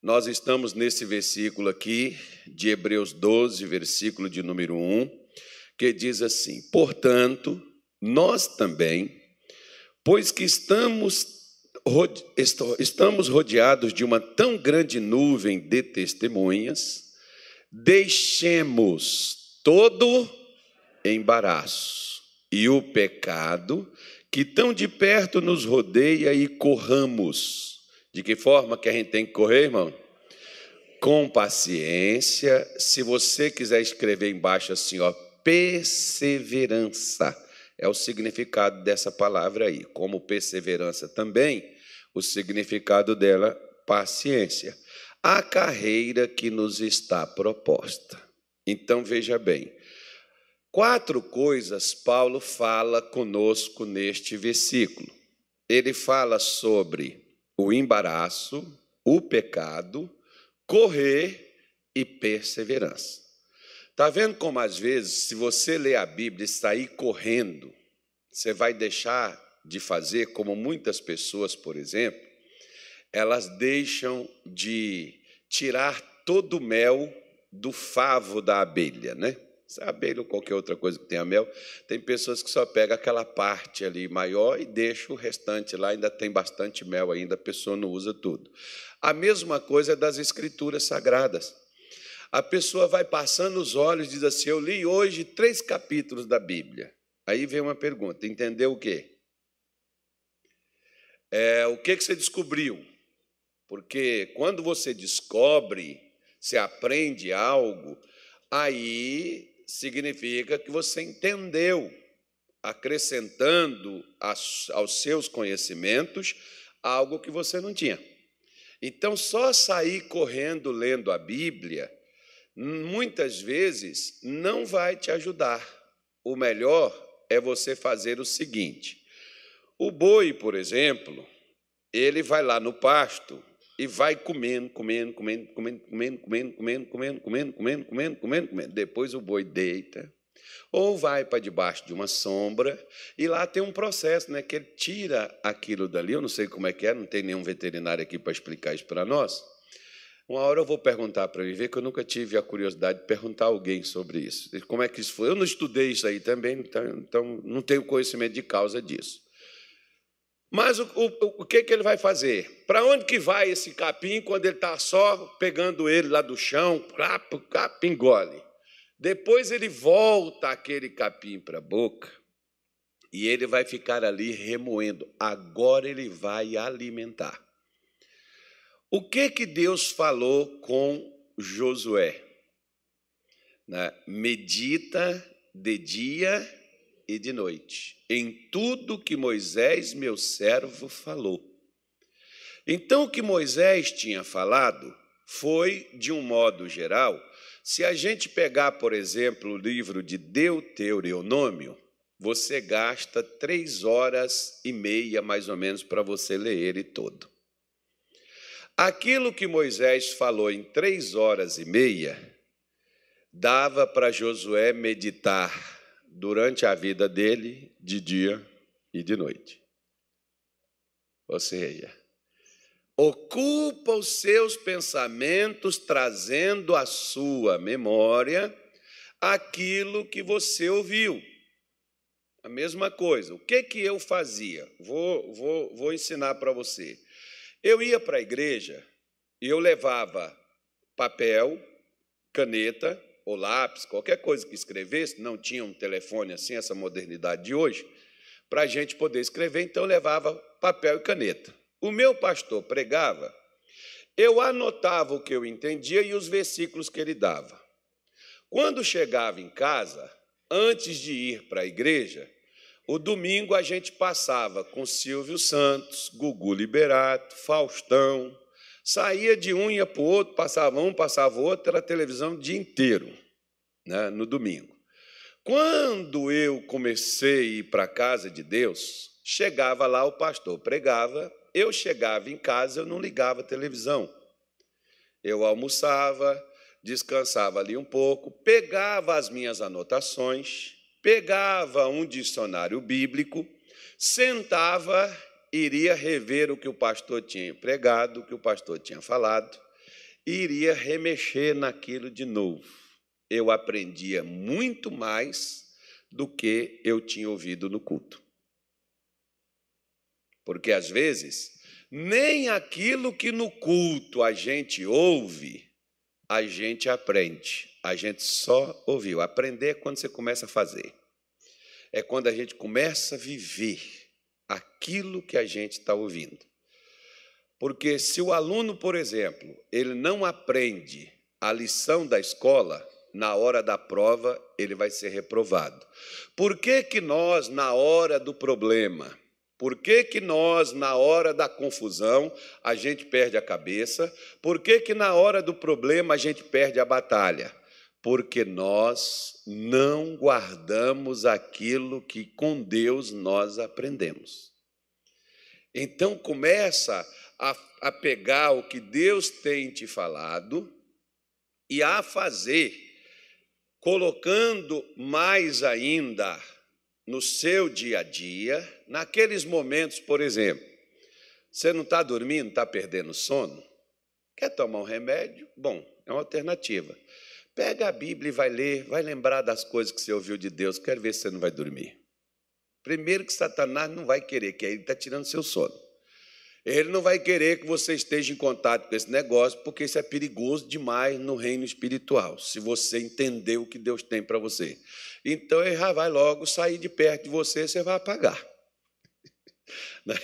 Nós estamos nesse versículo aqui, de Hebreus 12, versículo de número 1, que diz assim: Portanto, nós também, pois que estamos estamos rodeados de uma tão grande nuvem de testemunhas, deixemos todo embaraço e o pecado que tão de perto nos rodeia e corramos. De que forma que a gente tem que correr, irmão? Com paciência. Se você quiser escrever embaixo assim, ó, perseverança é o significado dessa palavra aí. Como perseverança também, o significado dela, paciência. A carreira que nos está proposta. Então veja bem, Quatro coisas Paulo fala conosco neste versículo. Ele fala sobre o embaraço, o pecado, correr e perseverança. Está vendo como às vezes, se você ler a Bíblia e sair correndo, você vai deixar de fazer como muitas pessoas, por exemplo, elas deixam de tirar todo o mel do favo da abelha, né? Se é abelha ou qualquer outra coisa que tenha mel, tem pessoas que só pegam aquela parte ali maior e deixa o restante lá, ainda tem bastante mel ainda, a pessoa não usa tudo. A mesma coisa é das escrituras sagradas. A pessoa vai passando os olhos e diz assim: Eu li hoje três capítulos da Bíblia. Aí vem uma pergunta: entendeu o quê? É, o que, que você descobriu? Porque quando você descobre, você aprende algo, aí significa que você entendeu, acrescentando aos seus conhecimentos algo que você não tinha. Então, só sair correndo lendo a Bíblia, muitas vezes, não vai te ajudar. O melhor é você fazer o seguinte: o boi, por exemplo, ele vai lá no pasto, e vai comendo, comendo, comendo, comendo, comendo, comendo, comendo, comendo, comendo, comendo, comendo, comendo, comendo. Depois o boi deita, ou vai para debaixo de uma sombra, e lá tem um processo, né, que ele tira aquilo dali. Eu não sei como é que é, não tem nenhum veterinário aqui para explicar isso para nós. Uma hora eu vou perguntar para viver, que eu nunca tive a curiosidade de perguntar a alguém sobre isso. Como é que isso foi? Eu não estudei isso aí também, então, então não tenho conhecimento de causa disso. Mas o, o, o que, que ele vai fazer? Para onde que vai esse capim quando ele está só pegando ele lá do chão? Capim engole. Depois ele volta aquele capim para a boca e ele vai ficar ali remoendo. Agora ele vai alimentar. O que que Deus falou com Josué? Medita de dia e de noite, em tudo que Moisés, meu servo, falou. Então, o que Moisés tinha falado foi, de um modo geral, se a gente pegar, por exemplo, o livro de Deuteronômio, você gasta três horas e meia, mais ou menos, para você ler ele todo. Aquilo que Moisés falou em três horas e meia, dava para Josué meditar durante a vida dele, de dia e de noite. Ou seja, ocupa os seus pensamentos trazendo à sua memória aquilo que você ouviu. A mesma coisa. O que que eu fazia? Vou, vou, vou ensinar para você. Eu ia para a igreja e eu levava papel, caneta ou lápis, qualquer coisa que escrevesse, não tinha um telefone assim, essa modernidade de hoje, para a gente poder escrever, então levava papel e caneta. O meu pastor pregava, eu anotava o que eu entendia e os versículos que ele dava. Quando chegava em casa, antes de ir para a igreja, o domingo a gente passava com Silvio Santos, Gugu Liberato, Faustão, Saía de um, ia para o outro, passava um, passava outro, era televisão o dia inteiro, né, no domingo. Quando eu comecei a ir para a casa de Deus, chegava lá, o pastor pregava, eu chegava em casa, eu não ligava a televisão. Eu almoçava, descansava ali um pouco, pegava as minhas anotações, pegava um dicionário bíblico, sentava iria rever o que o pastor tinha pregado, o que o pastor tinha falado, iria remexer naquilo de novo. Eu aprendia muito mais do que eu tinha ouvido no culto. Porque às vezes, nem aquilo que no culto a gente ouve, a gente aprende. A gente só ouviu. Aprender é quando você começa a fazer. É quando a gente começa a viver aquilo que a gente está ouvindo. Porque se o aluno, por exemplo, ele não aprende a lição da escola, na hora da prova ele vai ser reprovado. Por que, que nós, na hora do problema, por que, que nós, na hora da confusão, a gente perde a cabeça? Por que, que na hora do problema a gente perde a batalha? Porque nós não guardamos aquilo que com Deus nós aprendemos. Então começa a, a pegar o que Deus tem te falado e a fazer, colocando mais ainda no seu dia a dia, naqueles momentos, por exemplo, você não está dormindo, está perdendo sono? Quer tomar um remédio? Bom, é uma alternativa. Pega a Bíblia e vai ler, vai lembrar das coisas que você ouviu de Deus. Quero ver se você não vai dormir. Primeiro que Satanás não vai querer, que ele está tirando seu sono. Ele não vai querer que você esteja em contato com esse negócio, porque isso é perigoso demais no reino espiritual, se você entender o que Deus tem para você. Então ele já vai logo sair de perto de você, você vai apagar. Né?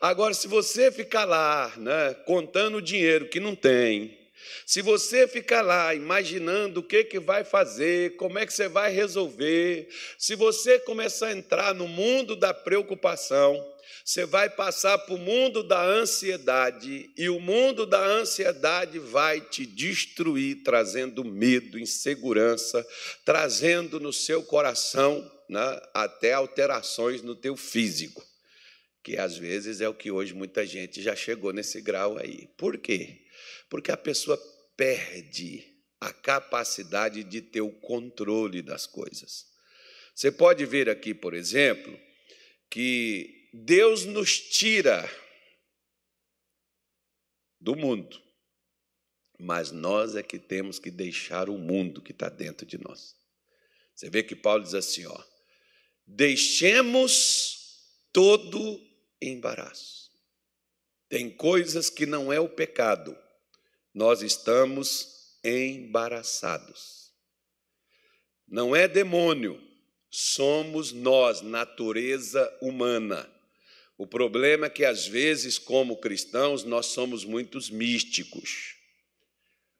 Agora, se você ficar lá né, contando o dinheiro que não tem, se você ficar lá imaginando o que, que vai fazer, como é que você vai resolver, se você começar a entrar no mundo da preocupação, você vai passar para o mundo da ansiedade, e o mundo da ansiedade vai te destruir, trazendo medo, insegurança, trazendo no seu coração né, até alterações no teu físico, que às vezes é o que hoje muita gente já chegou nesse grau aí. Por quê? Porque a pessoa perde a capacidade de ter o controle das coisas. Você pode ver aqui, por exemplo, que Deus nos tira do mundo, mas nós é que temos que deixar o mundo que está dentro de nós. Você vê que Paulo diz assim: ó, deixemos todo embaraço. Tem coisas que não é o pecado, nós estamos embaraçados. Não é demônio, somos nós, natureza humana. O problema é que, às vezes, como cristãos, nós somos muitos místicos.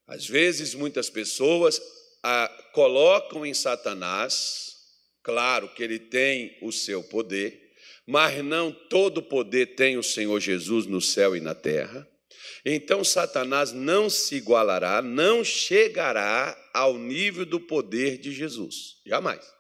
Às vezes, muitas pessoas a, colocam em Satanás, claro que ele tem o seu poder, mas não todo poder tem o Senhor Jesus no céu e na terra. Então, Satanás não se igualará, não chegará ao nível do poder de Jesus, jamais.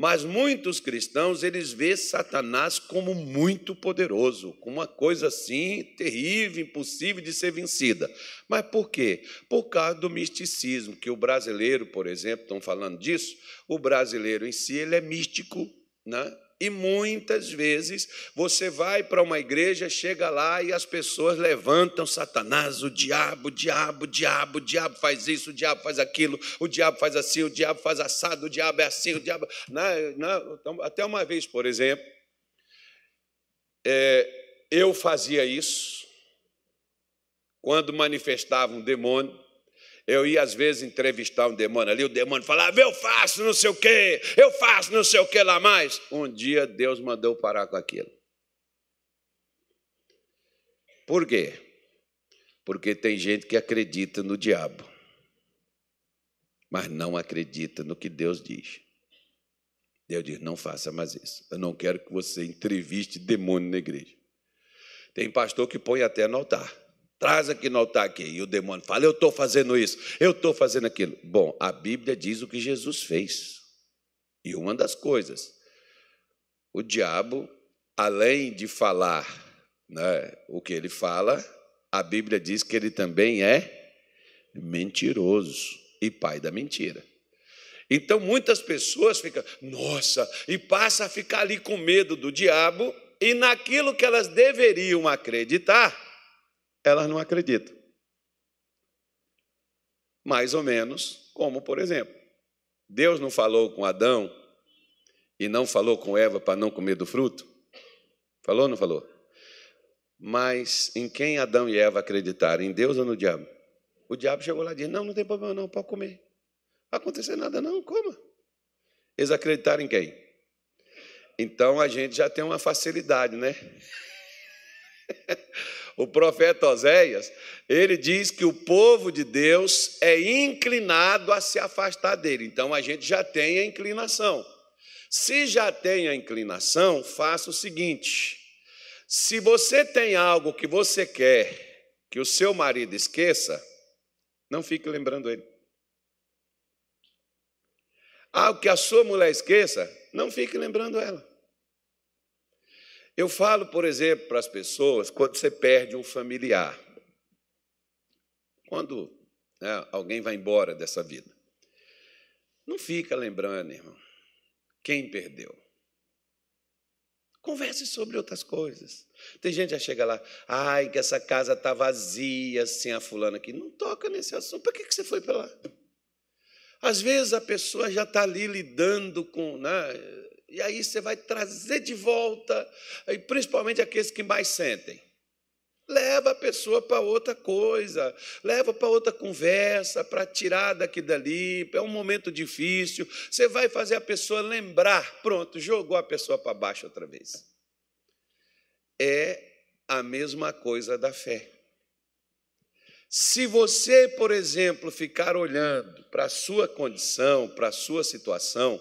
Mas muitos cristãos, eles vê Satanás como muito poderoso, como uma coisa assim terrível, impossível de ser vencida. Mas por quê? Por causa do misticismo, que o brasileiro, por exemplo, estão falando disso, o brasileiro em si, ele é místico, né? E muitas vezes você vai para uma igreja, chega lá e as pessoas levantam Satanás, o diabo, o diabo, o diabo, o diabo faz isso, o diabo faz aquilo, o diabo faz assim, o diabo faz assado, o diabo é assim, o diabo. Não, não, então, até uma vez, por exemplo, é, eu fazia isso quando manifestava um demônio. Eu ia, às vezes, entrevistar um demônio ali, o demônio falava, eu faço não sei o quê, eu faço não sei o que lá mais. Um dia Deus mandou parar com aquilo. Por quê? Porque tem gente que acredita no diabo, mas não acredita no que Deus diz. Deus diz: não faça mais isso. Eu não quero que você entreviste demônio na igreja. Tem pastor que põe até no altar. Traz aqui no altar aqui. E o demônio fala: Eu estou fazendo isso, eu estou fazendo aquilo. Bom, a Bíblia diz o que Jesus fez. E uma das coisas, o diabo, além de falar né, o que ele fala, a Bíblia diz que ele também é mentiroso e pai da mentira. Então muitas pessoas ficam, nossa, e passa a ficar ali com medo do diabo, e naquilo que elas deveriam acreditar, elas não acreditam. mais ou menos como, por exemplo, Deus não falou com Adão e não falou com Eva para não comer do fruto? Falou ou não falou? Mas em quem Adão e Eva acreditaram? Em Deus ou no diabo? O diabo chegou lá e disse: Não, não tem problema, não, pode comer. Não acontecer nada, não, coma. Eles acreditaram em quem? Então a gente já tem uma facilidade, né? o profeta Oséias, ele diz que o povo de Deus é inclinado a se afastar dele. Então a gente já tem a inclinação. Se já tem a inclinação, faça o seguinte: se você tem algo que você quer que o seu marido esqueça, não fique lembrando ele. Algo que a sua mulher esqueça, não fique lembrando ela. Eu falo, por exemplo, para as pessoas quando você perde um familiar. Quando né, alguém vai embora dessa vida. Não fica lembrando, irmão, quem perdeu. Converse sobre outras coisas. Tem gente que já chega lá, ai, que essa casa está vazia sem a fulana aqui. Não toca nesse assunto. Para que você foi para lá? Às vezes a pessoa já está ali lidando com. Né, e aí você vai trazer de volta, e principalmente aqueles que mais sentem. Leva a pessoa para outra coisa, leva para outra conversa, para tirar daqui dali, é um momento difícil. Você vai fazer a pessoa lembrar, pronto, jogou a pessoa para baixo outra vez. É a mesma coisa da fé. Se você, por exemplo, ficar olhando para a sua condição, para a sua situação,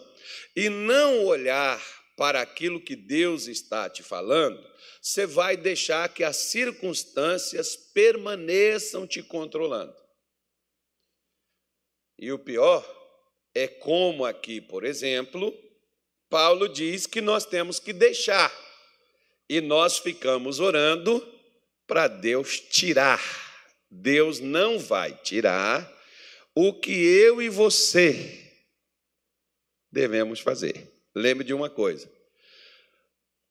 e não olhar para aquilo que Deus está te falando, você vai deixar que as circunstâncias permaneçam te controlando. E o pior é como aqui, por exemplo, Paulo diz que nós temos que deixar, e nós ficamos orando para Deus tirar. Deus não vai tirar o que eu e você devemos fazer. Lembre de uma coisa: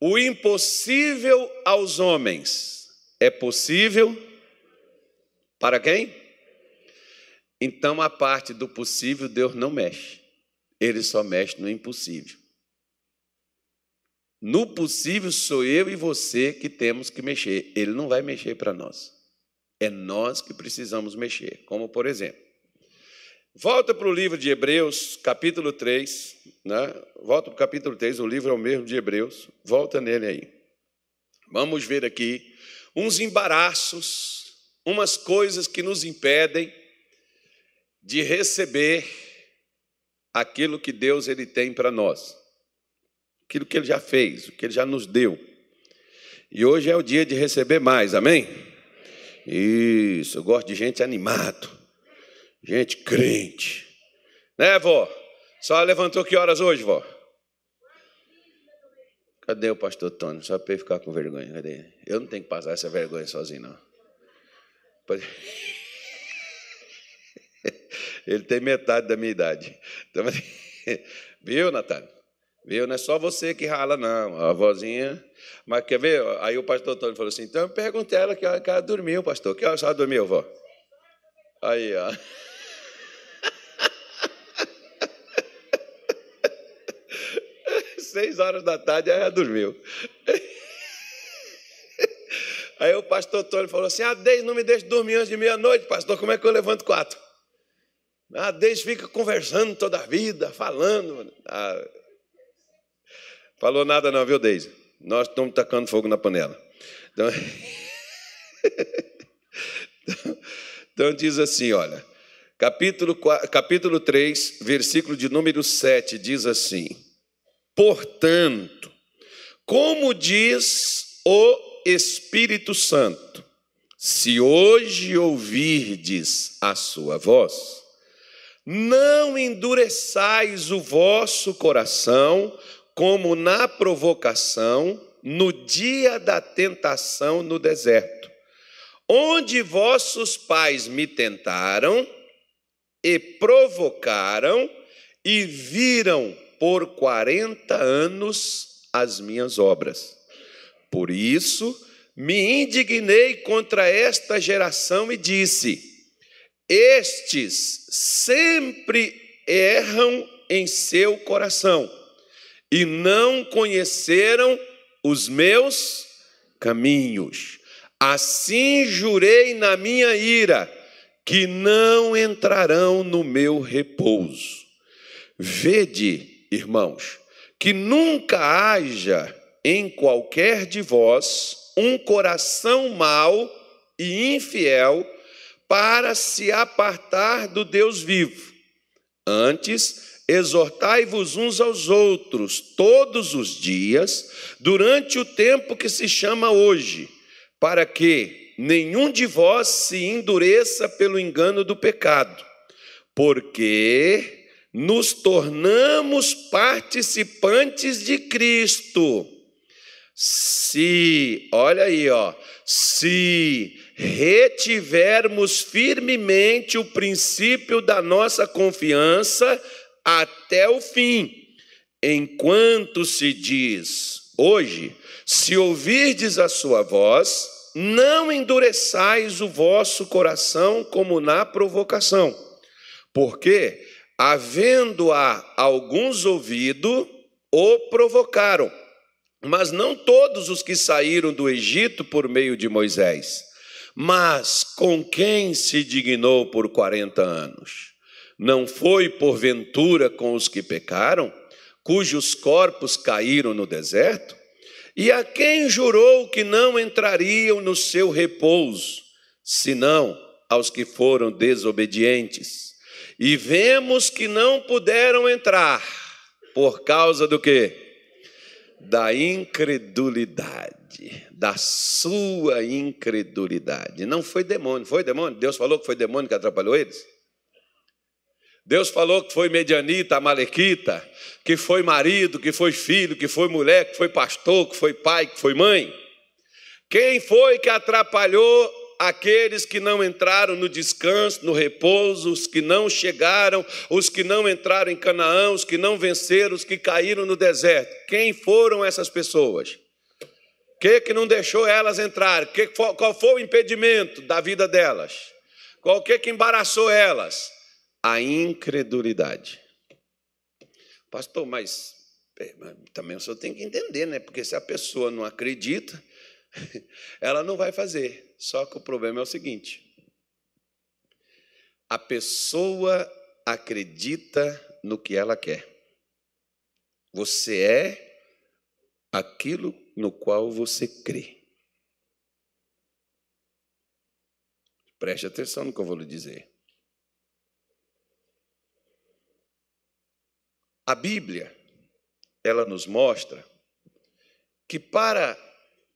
o impossível aos homens é possível para quem? Então a parte do possível Deus não mexe. Ele só mexe no impossível. No possível sou eu e você que temos que mexer. Ele não vai mexer para nós. É nós que precisamos mexer. Como por exemplo, Volta para o livro de Hebreus, capítulo 3. Né? Volta para o capítulo 3, o livro é o mesmo de Hebreus. Volta nele aí. Vamos ver aqui uns embaraços, umas coisas que nos impedem de receber aquilo que Deus ele tem para nós. Aquilo que ele já fez, o que ele já nos deu. E hoje é o dia de receber mais, amém? Isso, eu gosto de gente animado. Gente crente. Né, vó? Só levantou que horas hoje, vó? Cadê o pastor Tony? Só para ele ficar com vergonha. Cadê? Eu não tenho que passar essa vergonha sozinho, não. Ele tem metade da minha idade. Então, viu, Natália? Viu? Não é só você que rala, não. A vozinha. Mas quer ver? Aí o pastor Tony falou assim: então eu perguntei a ela que ela, que ela dormiu, pastor. Que hora ela dormiu, vó? Aí, ó. seis horas da tarde, aí ela dormiu. Aí o pastor Tony falou assim: Ah, Deus, não me deixe dormir antes de meia-noite, pastor, como é que eu levanto quatro? Ah, Deus fica conversando toda a vida, falando. Ah, falou nada não, viu, Deise? Nós estamos tacando fogo na panela. Então, então, então diz assim, olha, capítulo, capítulo 3, versículo de número 7, diz assim, Portanto, como diz o Espírito Santo, se hoje ouvirdes a sua voz, não endureçais o vosso coração, como na provocação, no dia da tentação no deserto, onde vossos pais me tentaram e provocaram e viram por 40 anos as minhas obras. Por isso me indignei contra esta geração e disse: estes sempre erram em seu coração e não conheceram os meus caminhos. Assim jurei na minha ira que não entrarão no meu repouso. Vede, irmãos, que nunca haja em qualquer de vós um coração mau e infiel para se apartar do Deus vivo. Antes, exortai-vos uns aos outros todos os dias, durante o tempo que se chama hoje, para que nenhum de vós se endureça pelo engano do pecado, porque nos tornamos participantes de Cristo. Se, olha aí, ó, se retivermos firmemente o princípio da nossa confiança até o fim, enquanto se diz hoje, se ouvirdes a sua voz, não endureçais o vosso coração como na provocação, porque havendo-a alguns ouvido, o provocaram. Mas não todos os que saíram do Egito por meio de Moisés, mas com quem se dignou por quarenta anos? Não foi porventura com os que pecaram, cujos corpos caíram no deserto? E a quem jurou que não entrariam no seu repouso, senão aos que foram desobedientes? E vemos que não puderam entrar por causa do quê? Da incredulidade, da sua incredulidade. Não foi demônio, foi demônio? Deus falou que foi demônio que atrapalhou eles? Deus falou que foi medianita, malequita, que foi marido, que foi filho, que foi mulher, que foi pastor, que foi pai, que foi mãe. Quem foi que atrapalhou aqueles que não entraram no descanso, no repouso, os que não chegaram, os que não entraram em Canaã, os que não venceram, os que caíram no deserto. Quem foram essas pessoas? Que, que não deixou elas entrar? Que, qual foi o impedimento da vida delas? Qual que, que embaraçou elas? A incredulidade. Pastor, mas é, também o senhor tem que entender, né? Porque se a pessoa não acredita, ela não vai fazer. Só que o problema é o seguinte: a pessoa acredita no que ela quer. Você é aquilo no qual você crê. Preste atenção no que eu vou lhe dizer. A Bíblia, ela nos mostra que para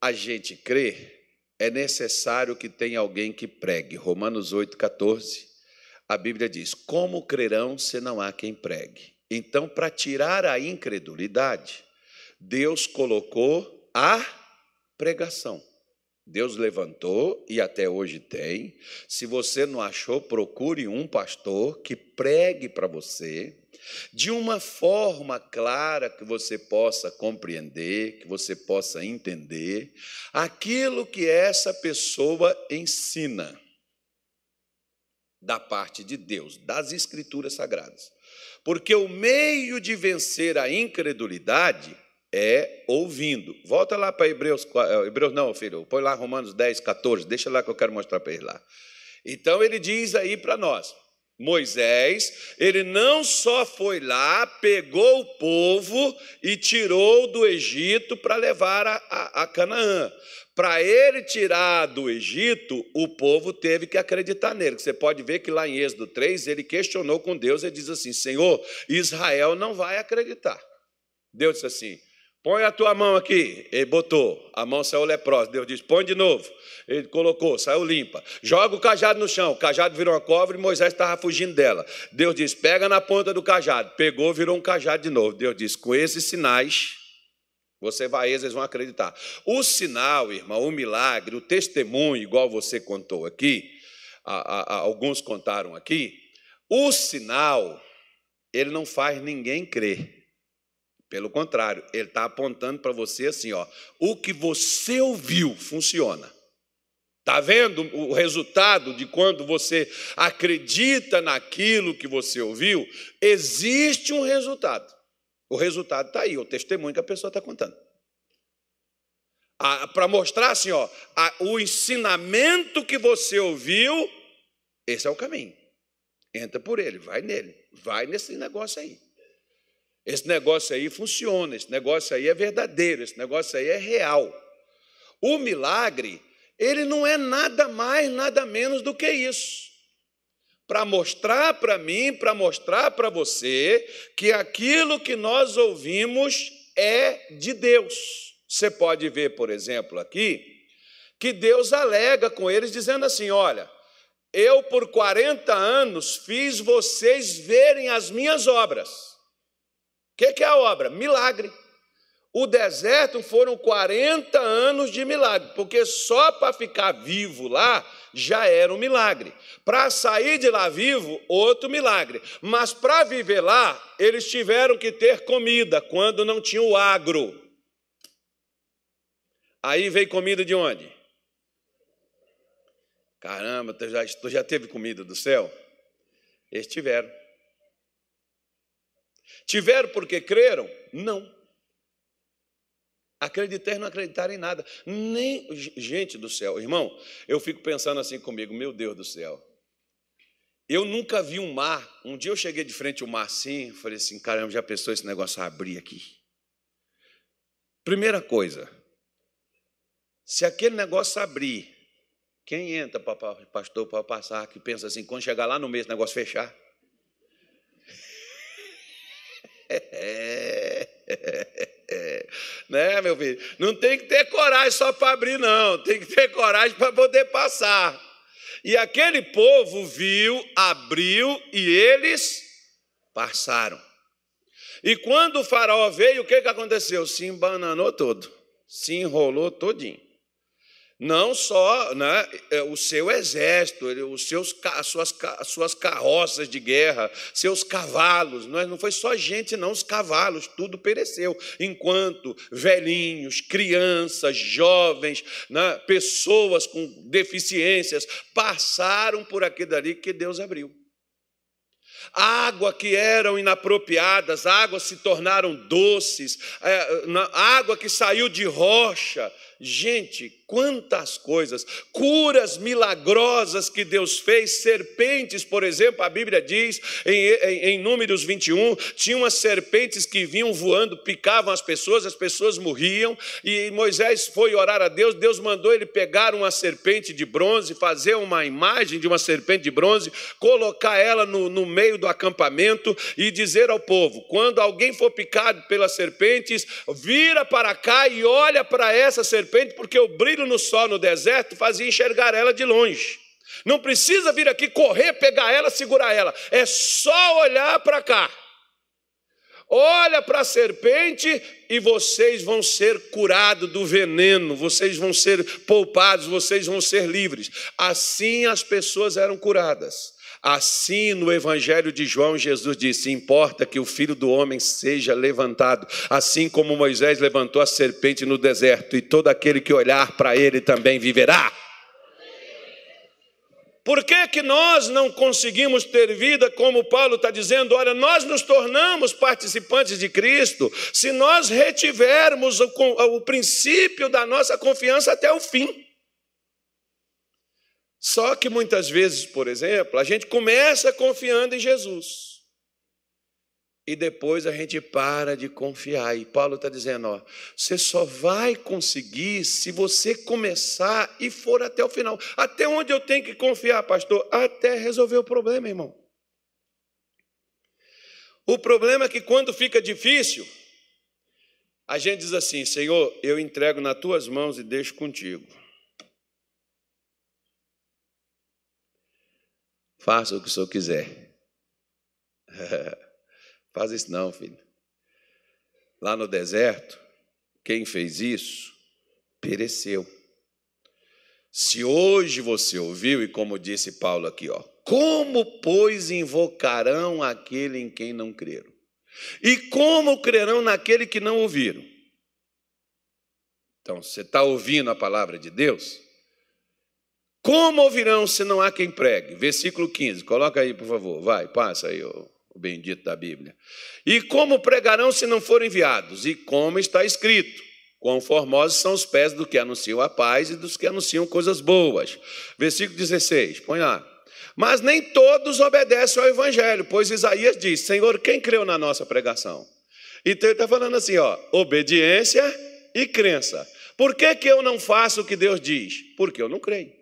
a gente crer, é necessário que tenha alguém que pregue. Romanos 8,14, a Bíblia diz: Como crerão se não há quem pregue? Então, para tirar a incredulidade, Deus colocou a pregação. Deus levantou e até hoje tem. Se você não achou, procure um pastor que pregue para você de uma forma clara que você possa compreender, que você possa entender aquilo que essa pessoa ensina da parte de Deus, das Escrituras Sagradas. Porque o meio de vencer a incredulidade é ouvindo. Volta lá para Hebreus, eh, Hebreus não, filho, põe lá Romanos 10, 14, deixa lá que eu quero mostrar para ele lá. Então ele diz aí para nós, Moisés, ele não só foi lá, pegou o povo e tirou do Egito para levar a, a, a Canaã. Para ele tirar do Egito, o povo teve que acreditar nele. Você pode ver que lá em Êxodo 3, ele questionou com Deus e diz assim: Senhor, Israel não vai acreditar. Deus disse assim: Põe a tua mão aqui. Ele botou, a mão saiu leprosa. Deus disse: põe de novo. Ele colocou, saiu limpa. Joga o cajado no chão. O cajado virou uma cobra e Moisés estava fugindo dela. Deus disse: pega na ponta do cajado. Pegou, virou um cajado de novo. Deus disse: com esses sinais, você vai, eles vão acreditar. O sinal, irmão, o milagre, o testemunho, igual você contou aqui, a, a, a, alguns contaram aqui, o sinal, ele não faz ninguém crer. Pelo contrário, ele está apontando para você assim: ó, o que você ouviu funciona. Está vendo o resultado de quando você acredita naquilo que você ouviu? Existe um resultado. O resultado está aí, o testemunho que a pessoa está contando. Para mostrar assim, ó, a, o ensinamento que você ouviu, esse é o caminho. Entra por ele, vai nele, vai nesse negócio aí. Esse negócio aí funciona, esse negócio aí é verdadeiro, esse negócio aí é real. O milagre, ele não é nada mais, nada menos do que isso. Para mostrar para mim, para mostrar para você que aquilo que nós ouvimos é de Deus. Você pode ver, por exemplo, aqui, que Deus alega com eles, dizendo assim: olha, eu por 40 anos fiz vocês verem as minhas obras que, que é a obra? Milagre. O deserto foram 40 anos de milagre, porque só para ficar vivo lá já era um milagre. Para sair de lá vivo, outro milagre. Mas para viver lá, eles tiveram que ter comida quando não tinha o agro. Aí veio comida de onde? Caramba, tu já, tu já teve comida do céu? Eles tiveram. Tiveram porque creram? Não. Acreditar e não acreditar em nada. Nem. Gente do céu, irmão, eu fico pensando assim comigo, meu Deus do céu. Eu nunca vi um mar. Um dia eu cheguei de frente ao mar assim, falei assim: caramba, já pensou esse negócio abrir aqui? Primeira coisa, se aquele negócio abrir, quem entra, pastor, para passar, que pensa assim, quando chegar lá no mês, o negócio fechar? Né, meu filho? Não tem que ter coragem só para abrir, não. Tem que ter coragem para poder passar. E aquele povo viu, abriu e eles passaram. E quando o faraó veio, o que, que aconteceu? Se embananou todo, se enrolou todinho não só né, é, o seu exército, os seus, as, suas, as suas carroças de guerra, seus cavalos, não, é, não foi só gente, não, os cavalos, tudo pereceu. Enquanto velhinhos, crianças, jovens, né, pessoas com deficiências passaram por aquilo ali que Deus abriu. Água que eram inapropriadas, águas se tornaram doces, é, água que saiu de rocha, Gente, quantas coisas, curas milagrosas que Deus fez, serpentes, por exemplo, a Bíblia diz em, em, em, Números 21, tinha umas serpentes que vinham voando, picavam as pessoas, as pessoas morriam, e Moisés foi orar a Deus, Deus mandou ele pegar uma serpente de bronze, fazer uma imagem de uma serpente de bronze, colocar ela no, no meio do acampamento e dizer ao povo: quando alguém for picado pelas serpentes, vira para cá e olha para essa serpente serpente, porque o brilho no sol no deserto fazia enxergar ela de longe. Não precisa vir aqui correr, pegar ela, segurar ela. É só olhar para cá. Olha para a serpente e vocês vão ser curados do veneno, vocês vão ser poupados, vocês vão ser livres. Assim as pessoas eram curadas. Assim, no Evangelho de João, Jesus disse: Importa que o filho do homem seja levantado, assim como Moisés levantou a serpente no deserto, e todo aquele que olhar para ele também viverá. Por que, que nós não conseguimos ter vida, como Paulo está dizendo? Olha, nós nos tornamos participantes de Cristo se nós retivermos o, o princípio da nossa confiança até o fim. Só que muitas vezes, por exemplo, a gente começa confiando em Jesus. E depois a gente para de confiar. E Paulo está dizendo: ó, você só vai conseguir se você começar e for até o final. Até onde eu tenho que confiar, pastor? Até resolver o problema, irmão. O problema é que quando fica difícil, a gente diz assim: Senhor, eu entrego nas tuas mãos e deixo contigo. Faça o que o senhor quiser. Faz isso não, filho. Lá no deserto, quem fez isso pereceu. Se hoje você ouviu, e como disse Paulo aqui, ó, como, pois, invocarão aquele em quem não creram? E como crerão naquele que não ouviram? Então, você está ouvindo a palavra de Deus? Como ouvirão se não há quem pregue? Versículo 15, coloca aí, por favor. Vai, passa aí, o, bendito da Bíblia. E como pregarão se não forem enviados? E como está escrito: Quão formosos são os pés do que anunciam a paz e dos que anunciam coisas boas. Versículo 16, põe lá. Mas nem todos obedecem ao Evangelho, pois Isaías diz: Senhor, quem creu na nossa pregação? Então ele está falando assim: ó, obediência e crença. Por que, que eu não faço o que Deus diz? Porque eu não creio.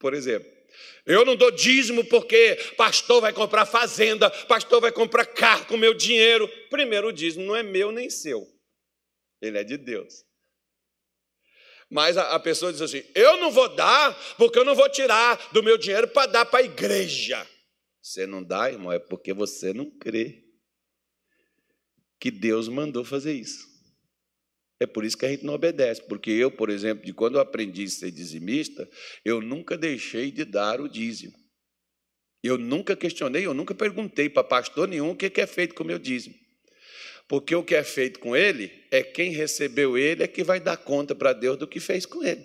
Por exemplo, eu não dou dízimo porque pastor vai comprar fazenda, pastor vai comprar carro com meu dinheiro. Primeiro, o dízimo não é meu nem seu, ele é de Deus. Mas a, a pessoa diz assim: eu não vou dar porque eu não vou tirar do meu dinheiro para dar para a igreja. Você não dá, irmão, é porque você não crê que Deus mandou fazer isso. É por isso que a gente não obedece, porque eu, por exemplo, de quando eu aprendi a ser dizimista, eu nunca deixei de dar o dízimo. Eu nunca questionei, eu nunca perguntei para pastor nenhum o que é feito com o meu dízimo. Porque o que é feito com ele é quem recebeu ele é que vai dar conta para Deus do que fez com ele.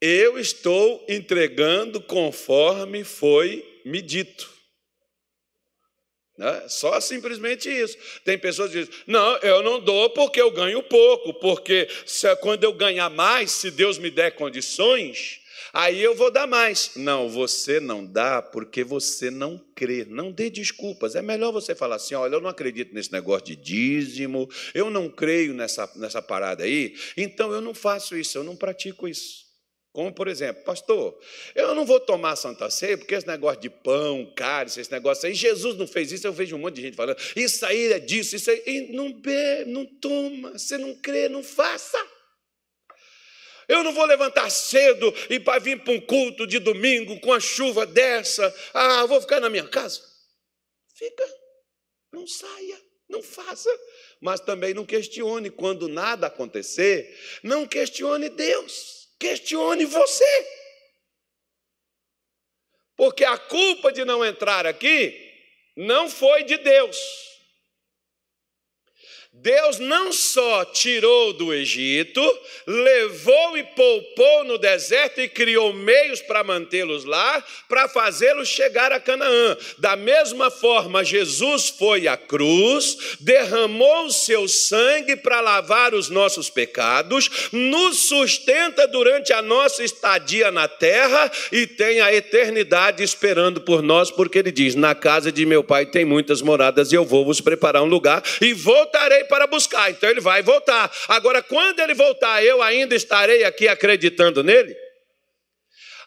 Eu estou entregando conforme foi me dito. Né? Só simplesmente isso. Tem pessoas que dizem: não, eu não dou porque eu ganho pouco, porque se, quando eu ganhar mais, se Deus me der condições, aí eu vou dar mais. Não, você não dá porque você não crê. Não dê desculpas. É melhor você falar assim: olha, eu não acredito nesse negócio de dízimo, eu não creio nessa, nessa parada aí, então eu não faço isso, eu não pratico isso. Como, por exemplo, pastor, eu não vou tomar Santa Ceia porque esse negócio de pão, cálice, esse negócio aí, Jesus não fez isso, eu vejo um monte de gente falando, isso aí é disso, isso aí, e não bebe, não toma, você não crê, não faça. Eu não vou levantar cedo e para vir para um culto de domingo com a chuva dessa, ah, vou ficar na minha casa. Fica, não saia, não faça, mas também não questione quando nada acontecer, não questione Deus. Questione você. Porque a culpa de não entrar aqui não foi de Deus. Deus não só tirou do Egito, levou e poupou no deserto e criou meios para mantê-los lá, para fazê-los chegar a Canaã. Da mesma forma, Jesus foi à cruz, derramou o seu sangue para lavar os nossos pecados, nos sustenta durante a nossa estadia na terra e tem a eternidade esperando por nós, porque ele diz: Na casa de meu pai tem muitas moradas e eu vou vos preparar um lugar e voltarei para buscar. Então ele vai voltar. Agora, quando ele voltar, eu ainda estarei aqui acreditando nele?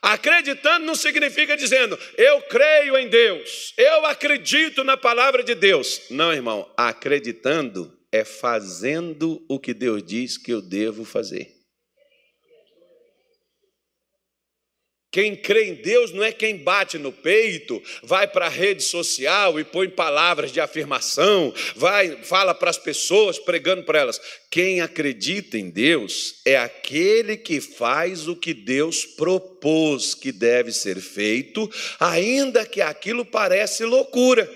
Acreditando não significa dizendo, eu creio em Deus, eu acredito na palavra de Deus. Não, irmão, acreditando é fazendo o que Deus diz que eu devo fazer. Quem crê em Deus não é quem bate no peito, vai para a rede social e põe palavras de afirmação, vai, fala para as pessoas, pregando para elas. Quem acredita em Deus é aquele que faz o que Deus propôs que deve ser feito, ainda que aquilo parece loucura.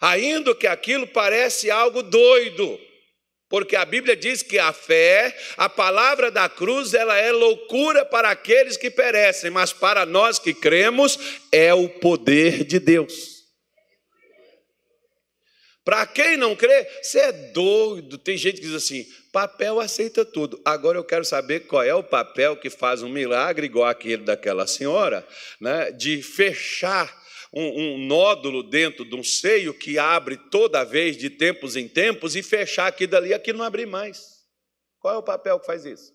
Ainda que aquilo parece algo doido. Porque a Bíblia diz que a fé, a palavra da cruz, ela é loucura para aqueles que perecem, mas para nós que cremos, é o poder de Deus. Para quem não crê, você é doido. Tem gente que diz assim: papel aceita tudo. Agora eu quero saber qual é o papel que faz um milagre, igual aquele daquela senhora, né, de fechar um, um nódulo dentro de um seio que abre toda vez, de tempos em tempos, e fechar aqui dali, aqui não abrir mais. Qual é o papel que faz isso?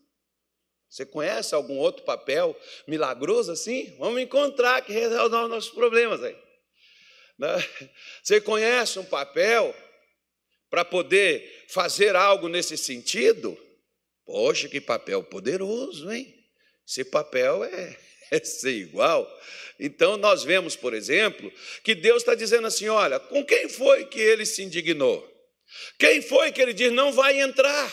Você conhece algum outro papel milagroso assim? Vamos encontrar que resolve os nossos problemas aí. Né? Você conhece um papel para poder fazer algo nesse sentido? Poxa, que papel poderoso, hein? Esse papel é, é ser igual. Então, nós vemos, por exemplo, que Deus está dizendo assim: olha, com quem foi que ele se indignou? Quem foi que ele diz não vai entrar?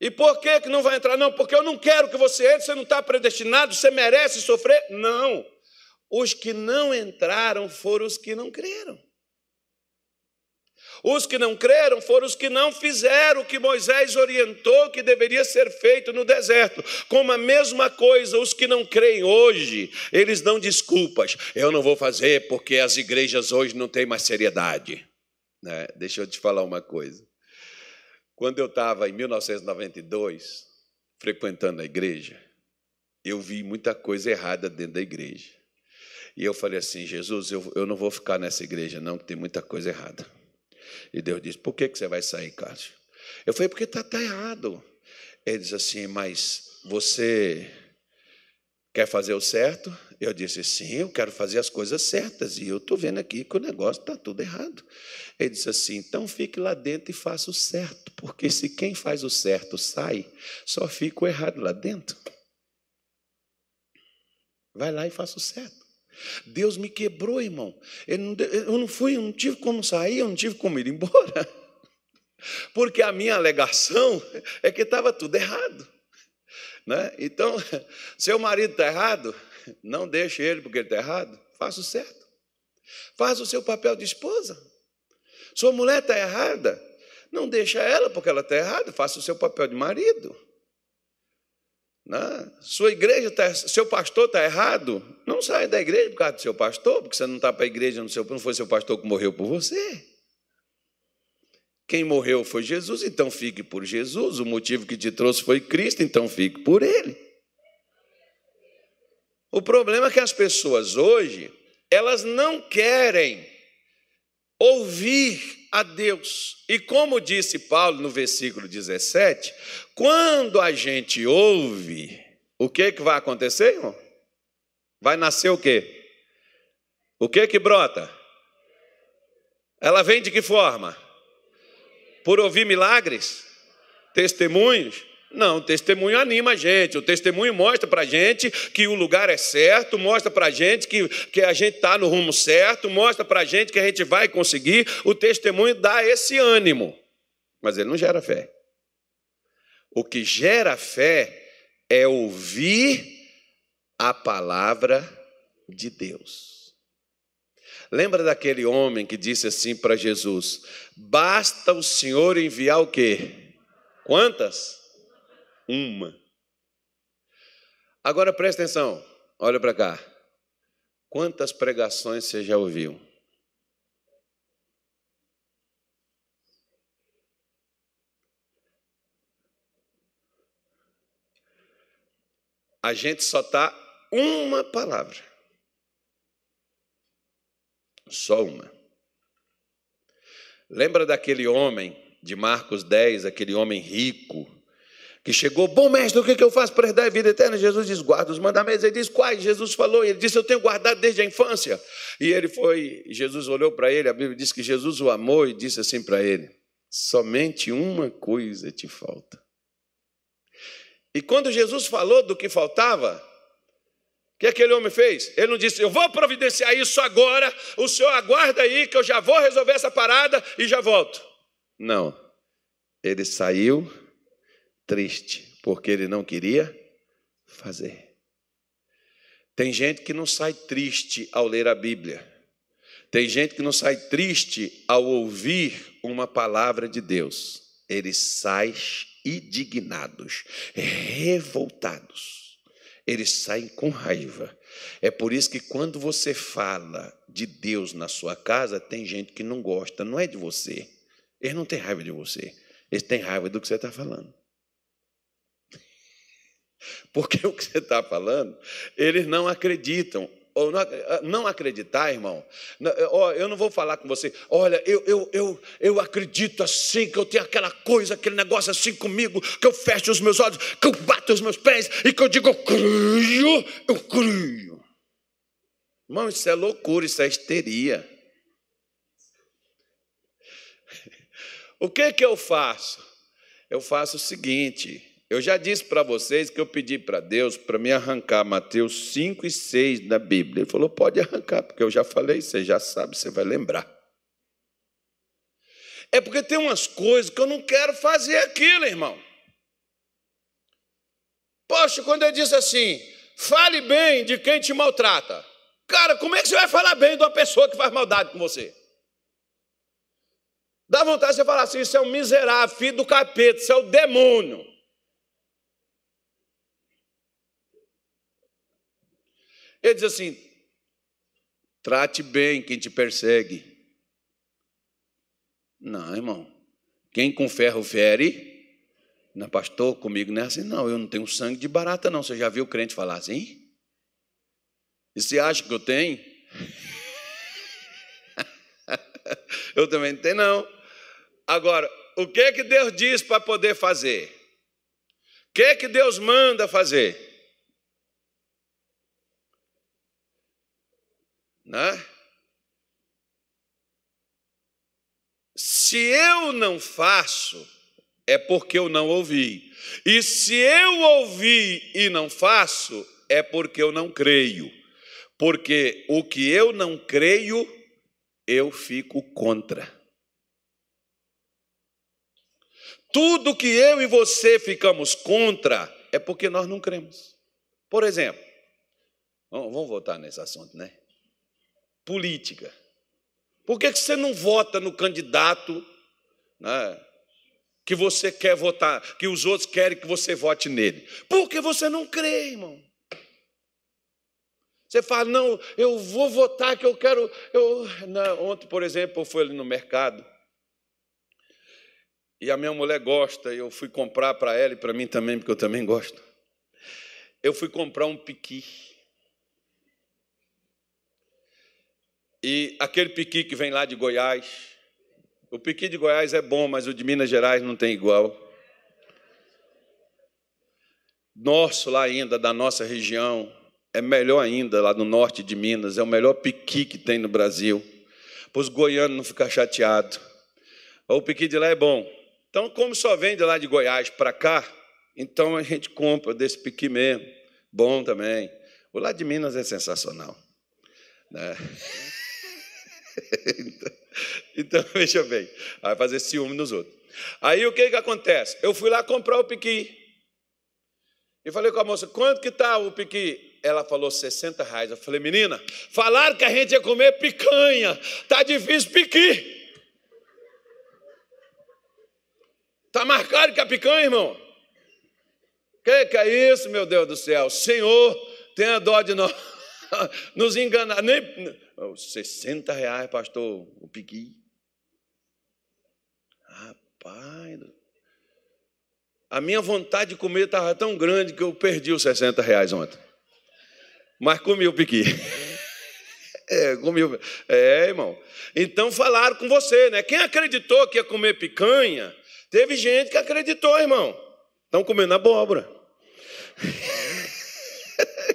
E por que, que não vai entrar? Não, porque eu não quero que você entre, você não está predestinado, você merece sofrer. Não. Os que não entraram foram os que não creram. Os que não creram foram os que não fizeram o que Moisés orientou que deveria ser feito no deserto. Como a mesma coisa, os que não creem hoje, eles dão desculpas. Eu não vou fazer porque as igrejas hoje não têm mais seriedade. Né? Deixa eu te falar uma coisa. Quando eu estava em 1992, frequentando a igreja, eu vi muita coisa errada dentro da igreja. E eu falei assim: Jesus, eu, eu não vou ficar nessa igreja, não, que tem muita coisa errada. E Deus disse: Por que, que você vai sair, Cássio? Eu falei: Porque está tá errado. Ele disse assim: Mas você quer fazer o certo? Eu disse: Sim, eu quero fazer as coisas certas. E eu estou vendo aqui que o negócio está tudo errado. Ele disse assim: Então fique lá dentro e faça o certo. Porque se quem faz o certo sai, só fica o errado lá dentro. Vai lá e faça o certo. Deus me quebrou, irmão. Eu não, fui, eu não tive como sair, eu não tive como ir embora. Porque a minha alegação é que estava tudo errado. Né? Então, seu marido está errado, não deixe ele porque ele está errado, faça o certo. Faça o seu papel de esposa. Sua mulher está errada, não deixa ela porque ela está errada, faça o seu papel de marido. Né? Sua igreja, tá, seu pastor está errado, não saia da igreja por causa do seu pastor, porque você não está para a igreja, não, não foi seu pastor que morreu por você. Quem morreu foi Jesus, então fique por Jesus. O motivo que te trouxe foi Cristo, então fique por Ele. O problema é que as pessoas hoje, elas não querem ouvir a Deus. E como disse Paulo no versículo 17, quando a gente ouve, o que, que vai acontecer, irmão? Vai nascer o quê? O que que brota? Ela vem de que forma? Por ouvir milagres? Testemunhos? Não, o testemunho anima a gente, o testemunho mostra para a gente que o lugar é certo, mostra para a gente que, que a gente está no rumo certo, mostra para a gente que a gente vai conseguir, o testemunho dá esse ânimo, mas ele não gera fé. O que gera fé é ouvir a palavra de Deus. Lembra daquele homem que disse assim para Jesus: Basta o Senhor enviar o quê? Quantas? Uma. Agora presta atenção, olha para cá. Quantas pregações você já ouviu? A gente só está uma palavra. Só uma. Lembra daquele homem de Marcos 10, aquele homem rico, que chegou, bom mestre, o que eu faço para herdar a vida eterna? Jesus diz, guarda os mandamentos. Ele diz, quais? Jesus falou, ele disse, eu tenho guardado desde a infância. E ele foi, Jesus olhou para ele, a Bíblia diz que Jesus o amou e disse assim para ele, somente uma coisa te falta. E quando Jesus falou do que faltava, o que aquele homem fez? Ele não disse, eu vou providenciar isso agora, o senhor aguarda aí que eu já vou resolver essa parada e já volto. Não. Ele saiu triste, porque ele não queria fazer. Tem gente que não sai triste ao ler a Bíblia. Tem gente que não sai triste ao ouvir uma palavra de Deus. Eles saem indignados, revoltados. Eles saem com raiva. É por isso que quando você fala de Deus na sua casa, tem gente que não gosta, não é de você. Eles não têm raiva de você, eles têm raiva do que você está falando. Porque o que você está falando, eles não acreditam. Ou não acreditar, irmão, eu não vou falar com você, olha, eu, eu, eu, eu acredito assim, que eu tenho aquela coisa, aquele negócio assim comigo, que eu fecho os meus olhos, que eu bato os meus pés e que eu digo, eu creio, eu creio. Irmão, isso é loucura, isso é histeria. O que que eu faço? Eu faço o seguinte, eu já disse para vocês que eu pedi para Deus para me arrancar Mateus 5 e 6 da Bíblia. Ele falou: pode arrancar, porque eu já falei, você já sabe, você vai lembrar. É porque tem umas coisas que eu não quero fazer aquilo, irmão. Poxa, quando eu disse assim, fale bem de quem te maltrata. Cara, como é que você vai falar bem de uma pessoa que faz maldade com você? Dá vontade de você falar assim: isso é um miserável, filho do capeta, isso é o demônio. Ele diz assim: trate bem quem te persegue. Não, irmão. Quem com ferro fere. Não, pastor, comigo não é assim, não. Eu não tenho sangue de barata, não. Você já viu o crente falar assim? E você acha que eu tenho? eu também não tenho, não. Agora, o que que Deus diz para poder fazer? O que que Deus manda fazer? Né? Se eu não faço, é porque eu não ouvi. E se eu ouvi e não faço, é porque eu não creio. Porque o que eu não creio, eu fico contra. Tudo que eu e você ficamos contra é porque nós não cremos. Por exemplo, vamos voltar nesse assunto, né? Política. Por que você não vota no candidato né, que você quer votar, que os outros querem que você vote nele? Porque você não crê, irmão. Você fala, não, eu vou votar que eu quero. Eu... Não, ontem, por exemplo, eu fui ali no mercado e a minha mulher gosta, e eu fui comprar para ela e para mim também, porque eu também gosto. Eu fui comprar um piqui. E aquele piqui que vem lá de Goiás, o piqui de Goiás é bom, mas o de Minas Gerais não tem igual. Nosso lá ainda, da nossa região, é melhor ainda, lá no norte de Minas, é o melhor piqui que tem no Brasil. Para os goianos não ficar chateados. O piqui de lá é bom, então, como só vende lá de Goiás para cá, então a gente compra desse piqui mesmo. Bom também. O lá de Minas é sensacional. Né? então, então, veja bem, vai fazer ciúme nos outros. Aí o que, que acontece? Eu fui lá comprar o piqui. E falei com a moça, quanto que está o piqui? Ela falou 60 reais. Eu falei, menina, falaram que a gente ia comer picanha. Tá difícil piqui. Está mais caro que a picanha, irmão? Que que é isso, meu Deus do céu? Senhor, tenha dó de nós. Nos enganar. Nem, 60 reais, pastor, o piqui. Rapaz, a minha vontade de comer estava tão grande que eu perdi os 60 reais ontem. Mas comi o piqui. É, comi o... é, irmão. Então falaram com você, né? Quem acreditou que ia comer picanha, Teve gente que acreditou, irmão. Estão comendo abóbora.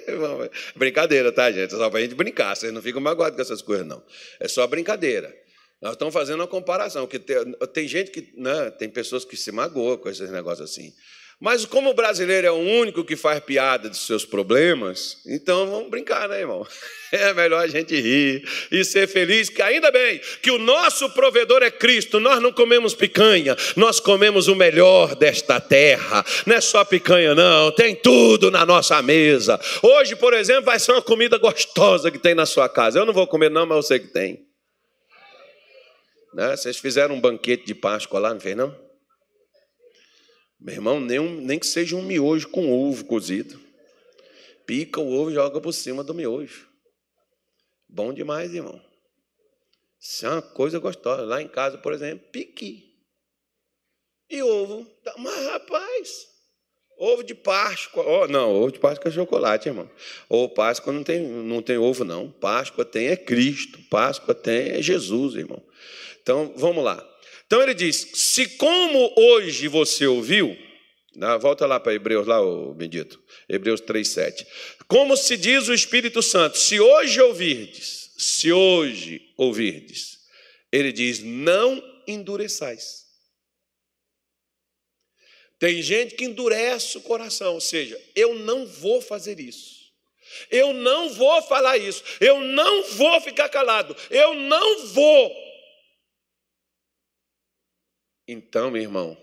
brincadeira, tá, gente? É só para a gente brincar. Vocês não ficam magoados com essas coisas, não. É só brincadeira. Nós estamos fazendo uma comparação, que tem, tem gente que. Né, tem pessoas que se magoam com esses negócios assim. Mas como o brasileiro é o único que faz piada dos seus problemas, então vamos brincar, né, irmão? É melhor a gente rir e ser feliz, que ainda bem que o nosso provedor é Cristo. Nós não comemos picanha, nós comemos o melhor desta terra. Não é só picanha, não, tem tudo na nossa mesa. Hoje, por exemplo, vai ser uma comida gostosa que tem na sua casa. Eu não vou comer, não, mas eu sei que tem. Né? Vocês fizeram um banquete de Páscoa lá, não fez, não? Meu irmão, nem, um, nem que seja um miojo com ovo cozido. Pica o ovo e joga por cima do miojo. Bom demais, irmão. Isso é uma coisa gostosa. Lá em casa, por exemplo, piqui. E ovo. Mas, rapaz, ovo de Páscoa. Oh, não, ovo de Páscoa é chocolate, irmão. Ou Páscoa não tem, não tem ovo, não. Páscoa tem é Cristo. Páscoa tem é Jesus, irmão. Então, vamos lá. Então ele diz: se como hoje você ouviu, volta lá para Hebreus, lá, o bendito, Hebreus 3,7. Como se diz o Espírito Santo, se hoje ouvirdes, se hoje ouvirdes, ele diz: não endureçais. Tem gente que endurece o coração, ou seja, eu não vou fazer isso. Eu não vou falar isso. Eu não vou ficar calado. Eu não vou então, meu irmão,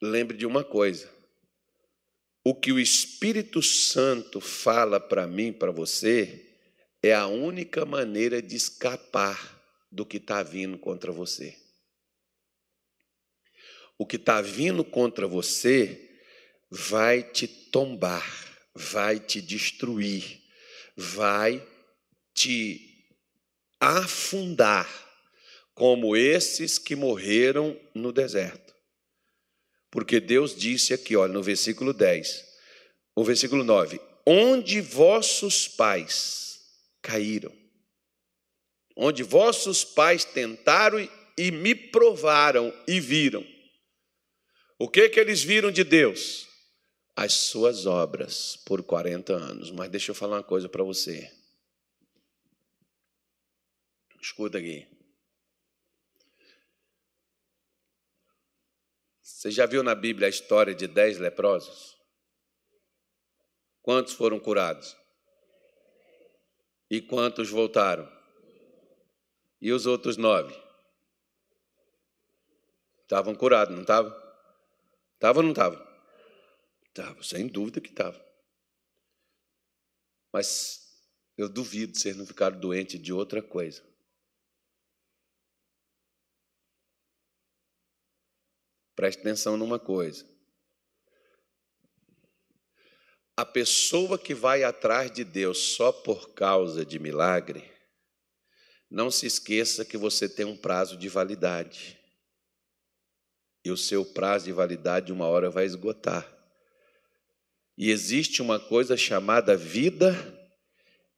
lembre de uma coisa: o que o Espírito Santo fala para mim, para você, é a única maneira de escapar do que está vindo contra você. o que está vindo contra você vai te tombar, vai te destruir, vai te afundar, como esses que morreram no deserto. Porque Deus disse aqui, olha, no versículo 10, o versículo 9: Onde vossos pais caíram, onde vossos pais tentaram e me provaram e viram. O que que eles viram de Deus? As suas obras por 40 anos. Mas deixa eu falar uma coisa para você. Escuta aqui. Você já viu na Bíblia a história de dez leprosos? Quantos foram curados? E quantos voltaram? E os outros nove? Estavam curados, não estavam? Estavam ou não estavam? Estavam, sem dúvida que estavam. Mas eu duvido eles não ficaram doentes de outra coisa. Preste atenção numa coisa. A pessoa que vai atrás de Deus só por causa de milagre, não se esqueça que você tem um prazo de validade. E o seu prazo de validade, uma hora, vai esgotar. E existe uma coisa chamada vida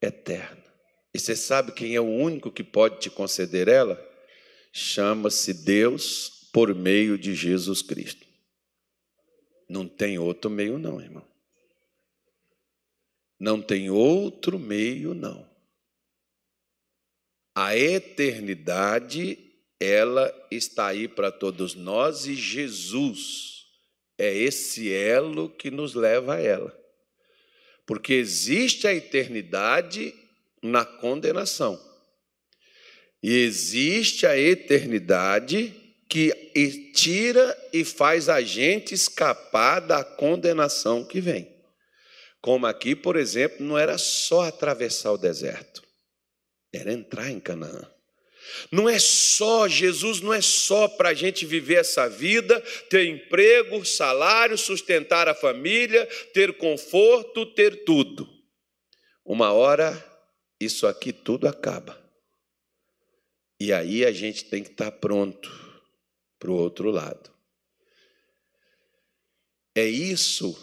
eterna. E você sabe quem é o único que pode te conceder ela? Chama-se Deus por meio de Jesus Cristo. Não tem outro meio, não, irmão. Não tem outro meio, não. A eternidade, ela está aí para todos nós e Jesus é esse elo que nos leva a ela. Porque existe a eternidade na condenação. E existe a eternidade que tira e faz a gente escapar da condenação que vem. Como aqui, por exemplo, não era só atravessar o deserto, era entrar em Canaã. Não é só, Jesus não é só para a gente viver essa vida, ter emprego, salário, sustentar a família, ter conforto, ter tudo. Uma hora, isso aqui tudo acaba. E aí a gente tem que estar pronto para o outro lado. É isso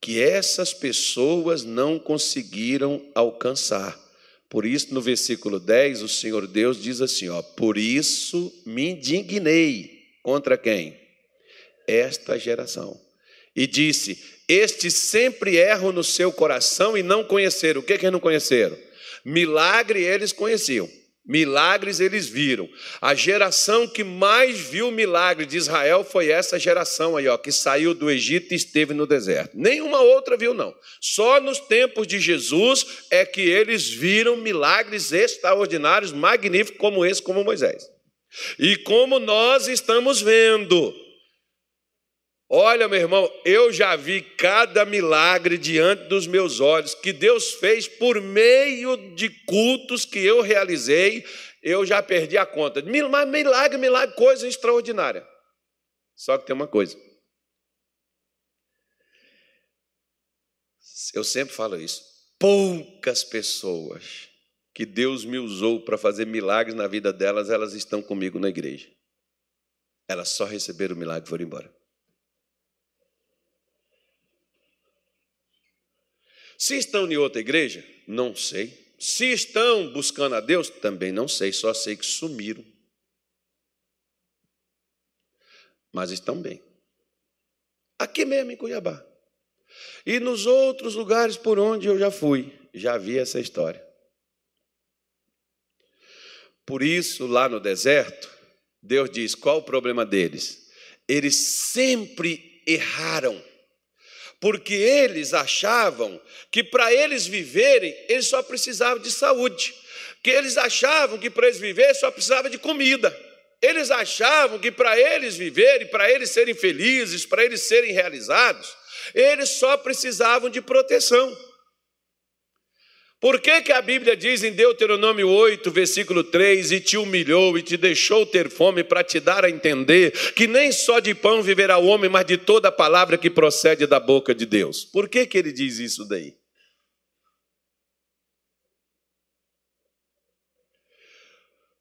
que essas pessoas não conseguiram alcançar. Por isso, no versículo 10, o Senhor Deus diz assim: ó, Por isso me indignei contra quem? Esta geração. E disse: Estes sempre erram no seu coração e não conheceram. O que, que eles não conheceram? Milagre eles conheciam. Milagres eles viram. A geração que mais viu milagre de Israel foi essa geração aí, ó, que saiu do Egito e esteve no deserto. Nenhuma outra viu, não. Só nos tempos de Jesus é que eles viram milagres extraordinários, magníficos, como esse, como Moisés. E como nós estamos vendo, Olha, meu irmão, eu já vi cada milagre diante dos meus olhos que Deus fez por meio de cultos que eu realizei. Eu já perdi a conta. Milagre, milagre, coisa extraordinária. Só que tem uma coisa. Eu sempre falo isso. Poucas pessoas que Deus me usou para fazer milagres na vida delas, elas estão comigo na igreja. Elas só receberam o milagre e foram embora. Se estão em outra igreja, não sei. Se estão buscando a Deus, também não sei, só sei que sumiram. Mas estão bem. Aqui mesmo em Cuiabá. E nos outros lugares por onde eu já fui, já vi essa história. Por isso, lá no deserto, Deus diz: qual o problema deles? Eles sempre erraram porque eles achavam que para eles viverem, eles só precisavam de saúde, que eles achavam que para eles viverem só precisava de comida. Eles achavam que para eles viverem, para eles serem felizes, para eles serem realizados, eles só precisavam de proteção. Por que, que a Bíblia diz em Deuteronômio 8, versículo 3: E te humilhou e te deixou ter fome para te dar a entender que nem só de pão viverá o homem, mas de toda a palavra que procede da boca de Deus? Por que, que ele diz isso daí?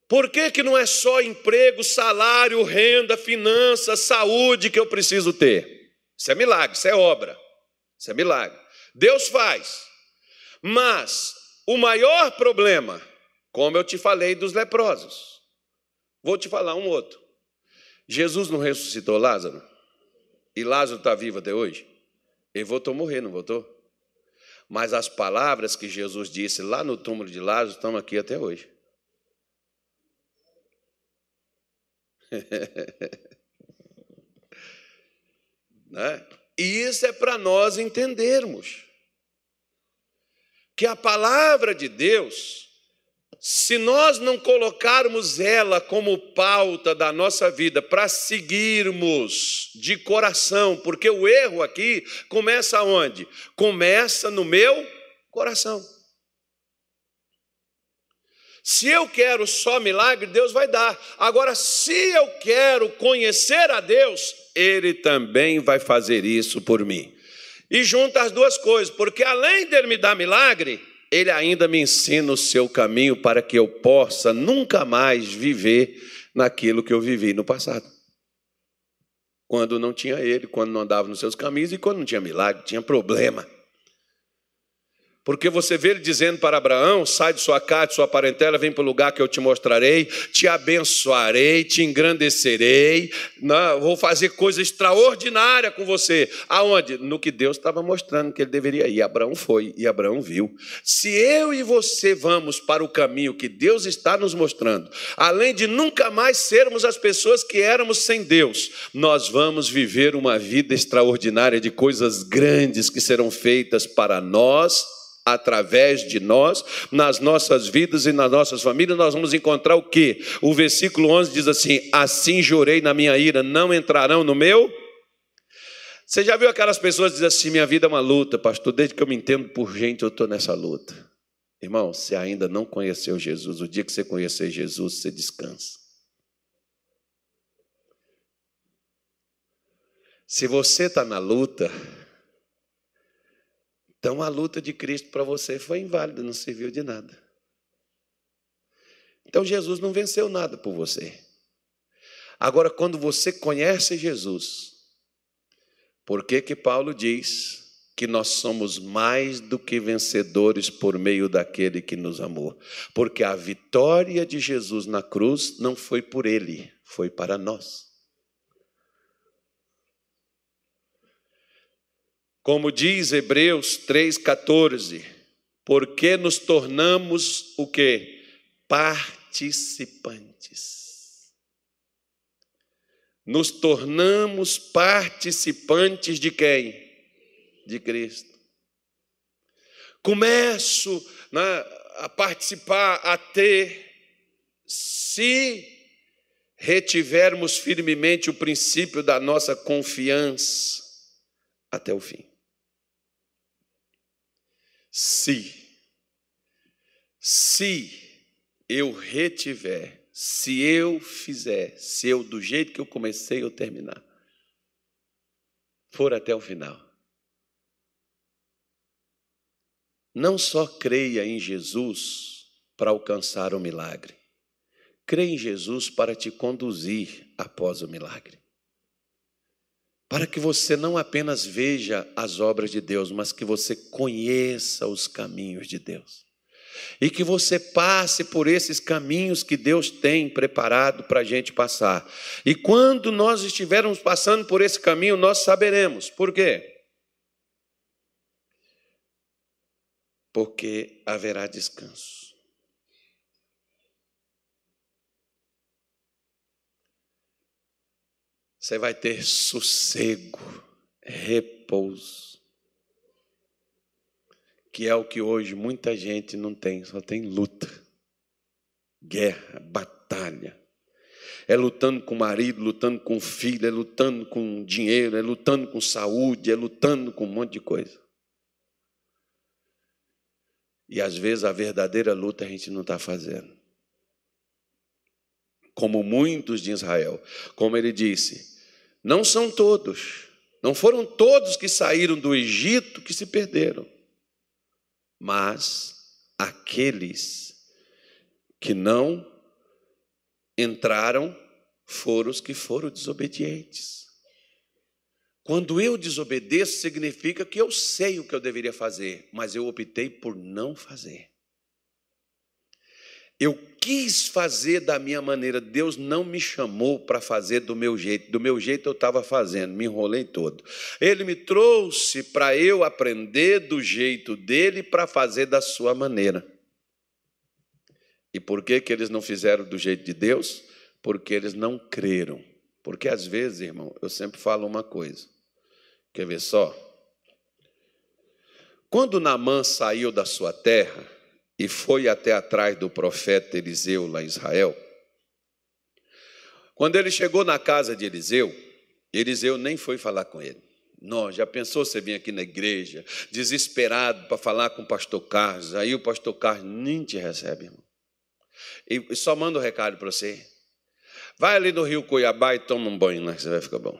Por que, que não é só emprego, salário, renda, finanças, saúde que eu preciso ter? Isso é milagre, isso é obra, isso é milagre. Deus faz. Mas o maior problema, como eu te falei dos leprosos, vou te falar um outro. Jesus não ressuscitou Lázaro? E Lázaro está vivo até hoje? Ele voltou a morrer, não voltou? Mas as palavras que Jesus disse lá no túmulo de Lázaro estão aqui até hoje. né? E isso é para nós entendermos que a palavra de Deus, se nós não colocarmos ela como pauta da nossa vida para seguirmos de coração, porque o erro aqui começa onde? Começa no meu coração. Se eu quero só milagre, Deus vai dar. Agora, se eu quero conhecer a Deus, Ele também vai fazer isso por mim. E junta as duas coisas, porque além dele me dar milagre, ele ainda me ensina o seu caminho para que eu possa nunca mais viver naquilo que eu vivi no passado. Quando não tinha ele, quando não andava nos seus caminhos e quando não tinha milagre, tinha problema. Porque você vê ele dizendo para Abraão: sai de sua casa, de sua parentela, vem para o lugar que eu te mostrarei, te abençoarei, te engrandecerei, não, vou fazer coisa extraordinária com você. Aonde? No que Deus estava mostrando que ele deveria ir. Abraão foi e Abraão viu. Se eu e você vamos para o caminho que Deus está nos mostrando, além de nunca mais sermos as pessoas que éramos sem Deus, nós vamos viver uma vida extraordinária de coisas grandes que serão feitas para nós através de nós, nas nossas vidas e nas nossas famílias, nós vamos encontrar o que? O versículo 11 diz assim: Assim jurei na minha ira, não entrarão no meu. Você já viu aquelas pessoas dizem assim: Minha vida é uma luta, pastor, desde que eu me entendo por gente, eu estou nessa luta. Irmão, você ainda não conheceu Jesus, o dia que você conhecer Jesus, você descansa. Se você está na luta, então a luta de Cristo para você foi inválida, não serviu de nada. Então Jesus não venceu nada por você. Agora, quando você conhece Jesus, por que que Paulo diz que nós somos mais do que vencedores por meio daquele que nos amou? Porque a vitória de Jesus na cruz não foi por ele, foi para nós. Como diz Hebreus 3,14, porque nos tornamos o que? Participantes. Nos tornamos participantes de quem? De Cristo. Começo né, a participar, a ter, se retivermos firmemente o princípio da nossa confiança até o fim se, se eu retiver, se eu fizer, se eu, do jeito que eu comecei, eu terminar, for até o final. Não só creia em Jesus para alcançar o milagre, creia em Jesus para te conduzir após o milagre para que você não apenas veja as obras de Deus, mas que você conheça os caminhos de Deus. E que você passe por esses caminhos que Deus tem preparado para a gente passar. E quando nós estivermos passando por esse caminho, nós saberemos. Por quê? Porque haverá descanso. Você vai ter sossego, repouso, que é o que hoje muita gente não tem, só tem luta, guerra, batalha. É lutando com o marido, lutando com o filho, é lutando com dinheiro, é lutando com saúde, é lutando com um monte de coisa. E às vezes a verdadeira luta a gente não está fazendo. Como muitos de Israel. Como ele disse, não são todos, não foram todos que saíram do Egito que se perderam, mas aqueles que não entraram foram os que foram desobedientes. Quando eu desobedeço, significa que eu sei o que eu deveria fazer, mas eu optei por não fazer. Eu quis fazer da minha maneira, Deus não me chamou para fazer do meu jeito, do meu jeito eu estava fazendo, me enrolei todo. Ele me trouxe para eu aprender do jeito dele para fazer da sua maneira. E por que, que eles não fizeram do jeito de Deus? Porque eles não creram. Porque às vezes, irmão, eu sempre falo uma coisa. Quer ver só? Quando Naamã saiu da sua terra e foi até atrás do profeta Eliseu lá em Israel, quando ele chegou na casa de Eliseu, Eliseu nem foi falar com ele. Não, já pensou você vir aqui na igreja, desesperado para falar com o pastor Carlos, aí o pastor Carlos nem te recebe, irmão. E só manda um recado para você. Vai ali no rio Cuiabá e toma um banho que você vai ficar bom.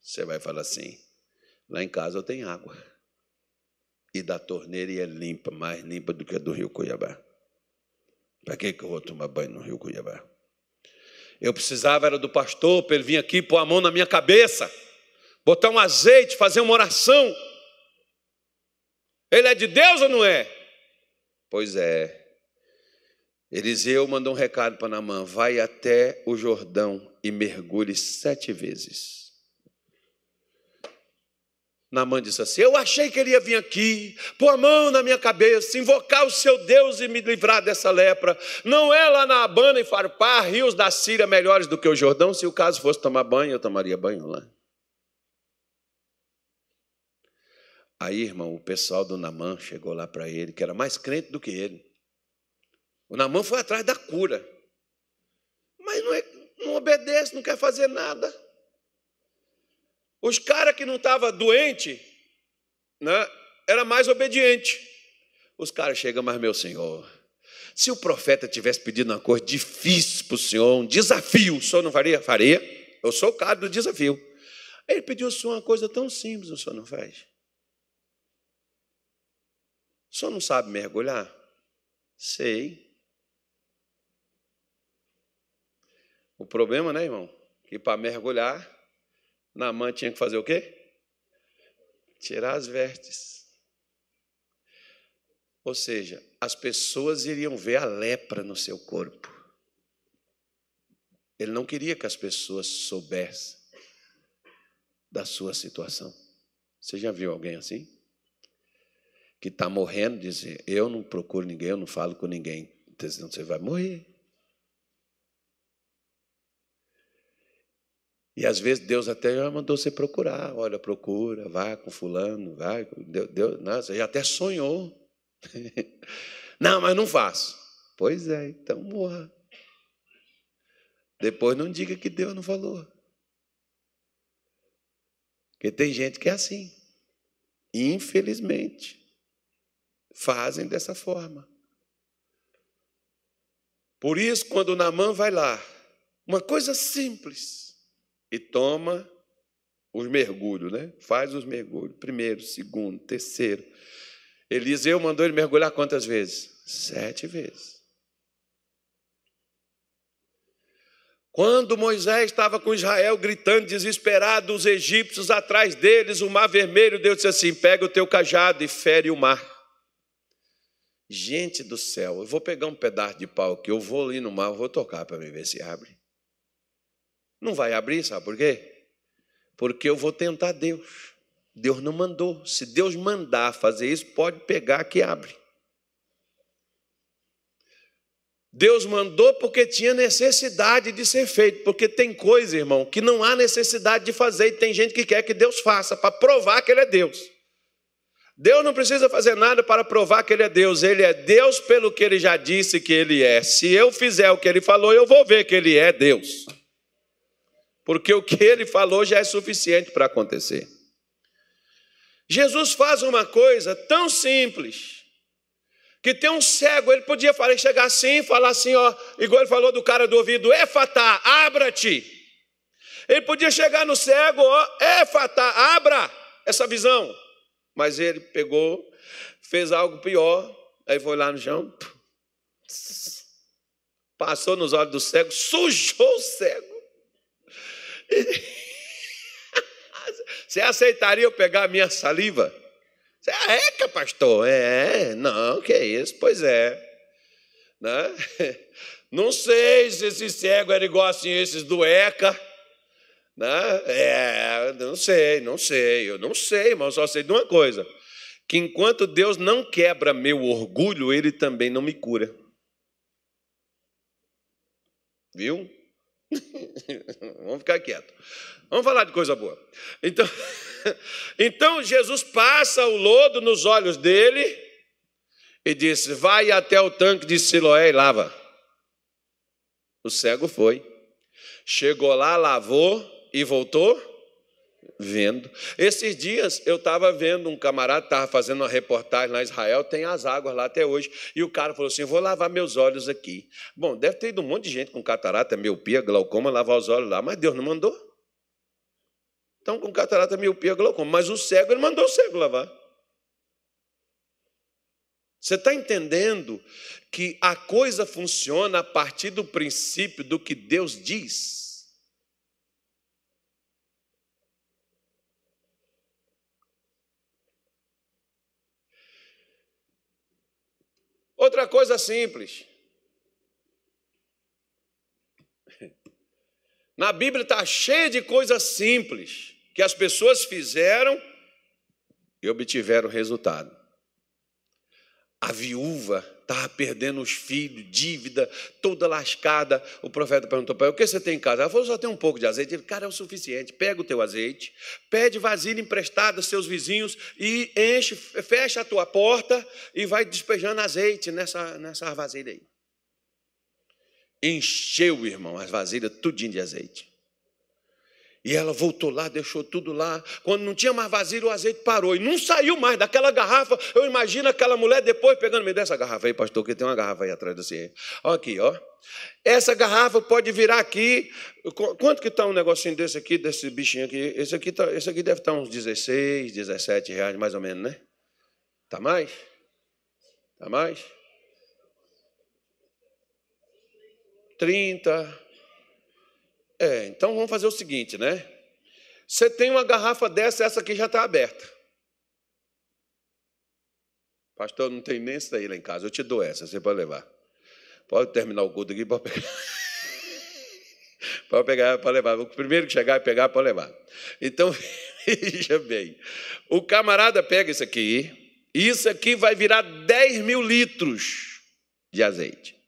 Você vai falar assim: lá em casa eu tenho água. E da torneira é limpa, mais limpa do que a do rio Cuiabá. Para que, que eu vou tomar banho no rio Cuiabá? Eu precisava era do pastor para ele vir aqui pôr a mão na minha cabeça, botar um azeite, fazer uma oração. Ele é de Deus ou não é? Pois é. Eliseu mandou um recado para Namã: vai até o Jordão e mergulhe sete vezes. Naamã disse assim: Eu achei que ele ia vir aqui, pôr a mão na minha cabeça, invocar o seu Deus e me livrar dessa lepra. Não é lá na Abana e Farpar, rios da Síria melhores do que o Jordão. Se o caso fosse tomar banho, eu tomaria banho lá. Aí, irmão, o pessoal do Namã chegou lá para ele, que era mais crente do que ele. O Namã foi atrás da cura, mas não, é, não obedece, não quer fazer nada. Os caras que não estavam doente, né, era mais obediente. Os caras chegam, mas meu senhor, se o profeta tivesse pedido uma coisa difícil para o senhor, um desafio, o senhor não faria? Faria. Eu sou o cara do desafio. Ele pediu o senhor uma coisa tão simples, o senhor não faz? O senhor não sabe mergulhar? Sei. O problema, né, irmão? Que para mergulhar Naamã tinha que fazer o quê? Tirar as vestes. Ou seja, as pessoas iriam ver a lepra no seu corpo. Ele não queria que as pessoas soubessem da sua situação. Você já viu alguém assim? Que está morrendo, dizer: Eu não procuro ninguém, eu não falo com ninguém. Você vai morrer. E às vezes Deus até já mandou você procurar. Olha, procura, vai com fulano, vai. Deus, Deus, não, você já até sonhou. não, mas não faço. Pois é, então morra. Depois não diga que Deus não falou. Porque tem gente que é assim. Infelizmente, fazem dessa forma. Por isso, quando Namã vai lá, uma coisa simples, e toma os mergulhos, né? Faz os mergulhos, primeiro, segundo, terceiro. Eliseu mandou ele mergulhar quantas vezes? Sete vezes. Quando Moisés estava com Israel gritando desesperado, os egípcios atrás deles, o mar vermelho, Deus disse assim: pega o teu cajado e fere o mar. Gente do céu, eu vou pegar um pedaço de pau que eu vou ali no mar, eu vou tocar para ver se abre. Não vai abrir, sabe por quê? Porque eu vou tentar Deus. Deus não mandou. Se Deus mandar fazer isso, pode pegar que abre. Deus mandou porque tinha necessidade de ser feito, porque tem coisa, irmão, que não há necessidade de fazer e tem gente que quer que Deus faça para provar que Ele é Deus. Deus não precisa fazer nada para provar que Ele é Deus, Ele é Deus pelo que Ele já disse que Ele é. Se eu fizer o que Ele falou, eu vou ver que Ele é Deus porque o que ele falou já é suficiente para acontecer. Jesus faz uma coisa tão simples que tem um cego, ele podia falar, chegar assim e falar assim, ó, igual ele falou do cara do ouvido, é fatá, abra-te. Ele podia chegar no cego, ó, é fatá, abra essa visão. Mas ele pegou, fez algo pior, aí foi lá no chão, passou nos olhos do cego, sujou o cego. Você aceitaria eu pegar a minha saliva? Você é eca, pastor? É, não, que é isso? Pois é. Né? Não sei se esse cego era igual assim esses do ECA. Né? É, não sei, não sei, eu não sei, mas só sei de uma coisa: que enquanto Deus não quebra meu orgulho, Ele também não me cura. Viu? Vamos ficar quieto. Vamos falar de coisa boa. Então, então Jesus passa o lodo nos olhos dele e disse: Vai até o tanque de Siloé e lava. O cego foi. Chegou lá, lavou e voltou vendo. Esses dias eu estava vendo um camarada, estava fazendo uma reportagem lá em Israel, tem as águas lá até hoje, e o cara falou assim: vou lavar meus olhos aqui. Bom, deve ter ido um monte de gente com catarata, miopia, glaucoma, lavar os olhos lá, mas Deus não mandou. Então, com catarata, miopia, glaucoma, mas o cego, ele mandou o cego lavar. Você está entendendo que a coisa funciona a partir do princípio do que Deus diz? Outra coisa simples. Na Bíblia está cheia de coisas simples que as pessoas fizeram e obtiveram resultado. A viúva estava perdendo os filhos, dívida, toda lascada. O profeta perguntou para ela: O que você tem em casa? Ela falou: Só tem um pouco de azeite. Ele, cara, é o suficiente. Pega o teu azeite, pede vasilha emprestada aos seus vizinhos e enche, fecha a tua porta e vai despejando azeite nessa, nessa vasilha aí. Encheu, irmão, as vasilhas tudinho de azeite. E ela voltou lá, deixou tudo lá. Quando não tinha mais vasilha, o azeite parou. E não saiu mais daquela garrafa. Eu imagino aquela mulher depois pegando, me dessa garrafa aí, pastor, que tem uma garrafa aí atrás desse. Olha aqui, ó. Essa garrafa pode virar aqui. Quanto que está um negocinho desse aqui, desse bichinho aqui? Esse aqui, tá, esse aqui deve estar tá uns 16, 17 reais, mais ou menos, né? Tá mais? Tá mais? 30. É, então vamos fazer o seguinte, né? Você tem uma garrafa dessa, essa aqui já está aberta. Pastor, não tem nem isso aí lá em casa. Eu te dou essa, você pode levar. Pode terminar o culto aqui, pode pegar. pode pegar, pode levar. O primeiro que chegar e pegar, pode levar. Então, veja bem. O camarada pega isso aqui, isso aqui vai virar 10 mil litros de azeite.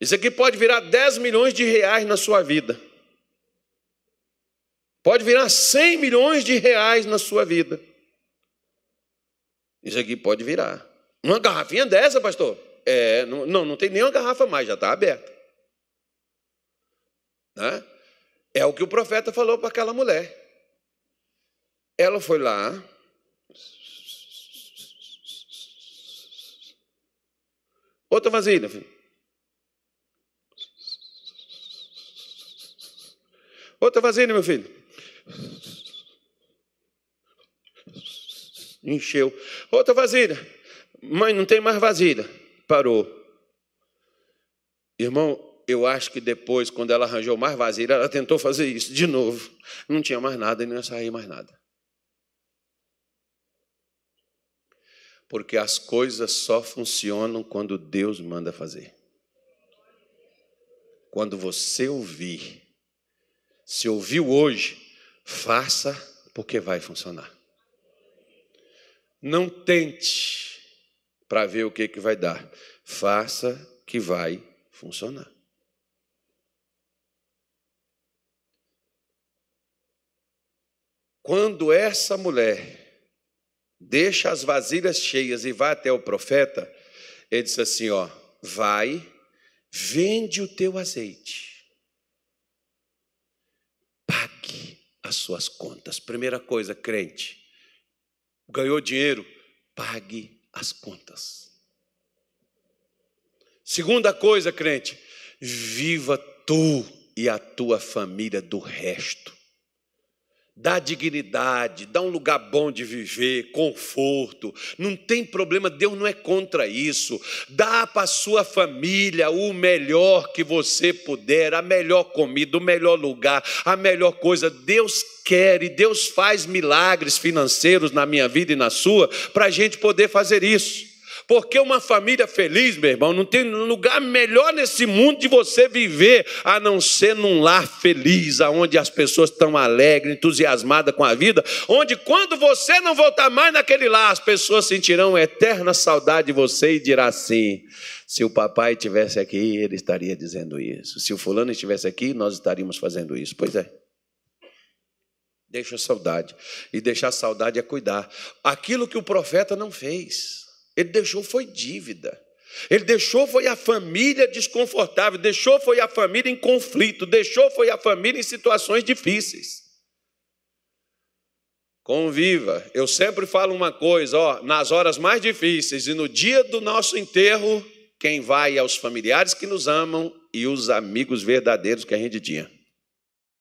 Isso aqui pode virar 10 milhões de reais na sua vida. Pode virar 100 milhões de reais na sua vida. Isso aqui pode virar. Uma garrafinha dessa, pastor? É, não, não, não tem nenhuma garrafa mais, já está aberta. Né? É o que o profeta falou para aquela mulher. Ela foi lá. Outra vasilha, filho. Outra vasilha, meu filho. Encheu. Outra vasilha. Mãe, não tem mais vasilha. Parou. Irmão, eu acho que depois, quando ela arranjou mais vasilha, ela tentou fazer isso de novo. Não tinha mais nada e não ia sair mais nada. Porque as coisas só funcionam quando Deus manda fazer. Quando você ouvir se ouviu hoje, faça porque vai funcionar. Não tente para ver o que, que vai dar. Faça que vai funcionar. Quando essa mulher deixa as vasilhas cheias e vai até o profeta, ele diz assim: ó, vai, vende o teu azeite as suas contas. Primeira coisa, crente, ganhou dinheiro, pague as contas. Segunda coisa, crente, viva tu e a tua família do resto dá dignidade, dá um lugar bom de viver, conforto, não tem problema, Deus não é contra isso. Dá para sua família o melhor que você puder, a melhor comida, o melhor lugar, a melhor coisa. Deus quer e Deus faz milagres financeiros na minha vida e na sua para a gente poder fazer isso. Porque uma família feliz, meu irmão, não tem lugar melhor nesse mundo de você viver a não ser num lar feliz, aonde as pessoas estão alegres, entusiasmadas com a vida, onde quando você não voltar mais naquele lar, as pessoas sentirão eterna saudade de você e dirá assim: se o papai estivesse aqui, ele estaria dizendo isso. Se o fulano estivesse aqui, nós estaríamos fazendo isso. Pois é. Deixa saudade. E deixar saudade é cuidar. Aquilo que o profeta não fez. Ele deixou foi dívida. Ele deixou foi a família desconfortável, deixou foi a família em conflito, deixou foi a família em situações difíceis. Conviva. Eu sempre falo uma coisa, ó, nas horas mais difíceis e no dia do nosso enterro, quem vai é os familiares que nos amam e os amigos verdadeiros que a gente tinha.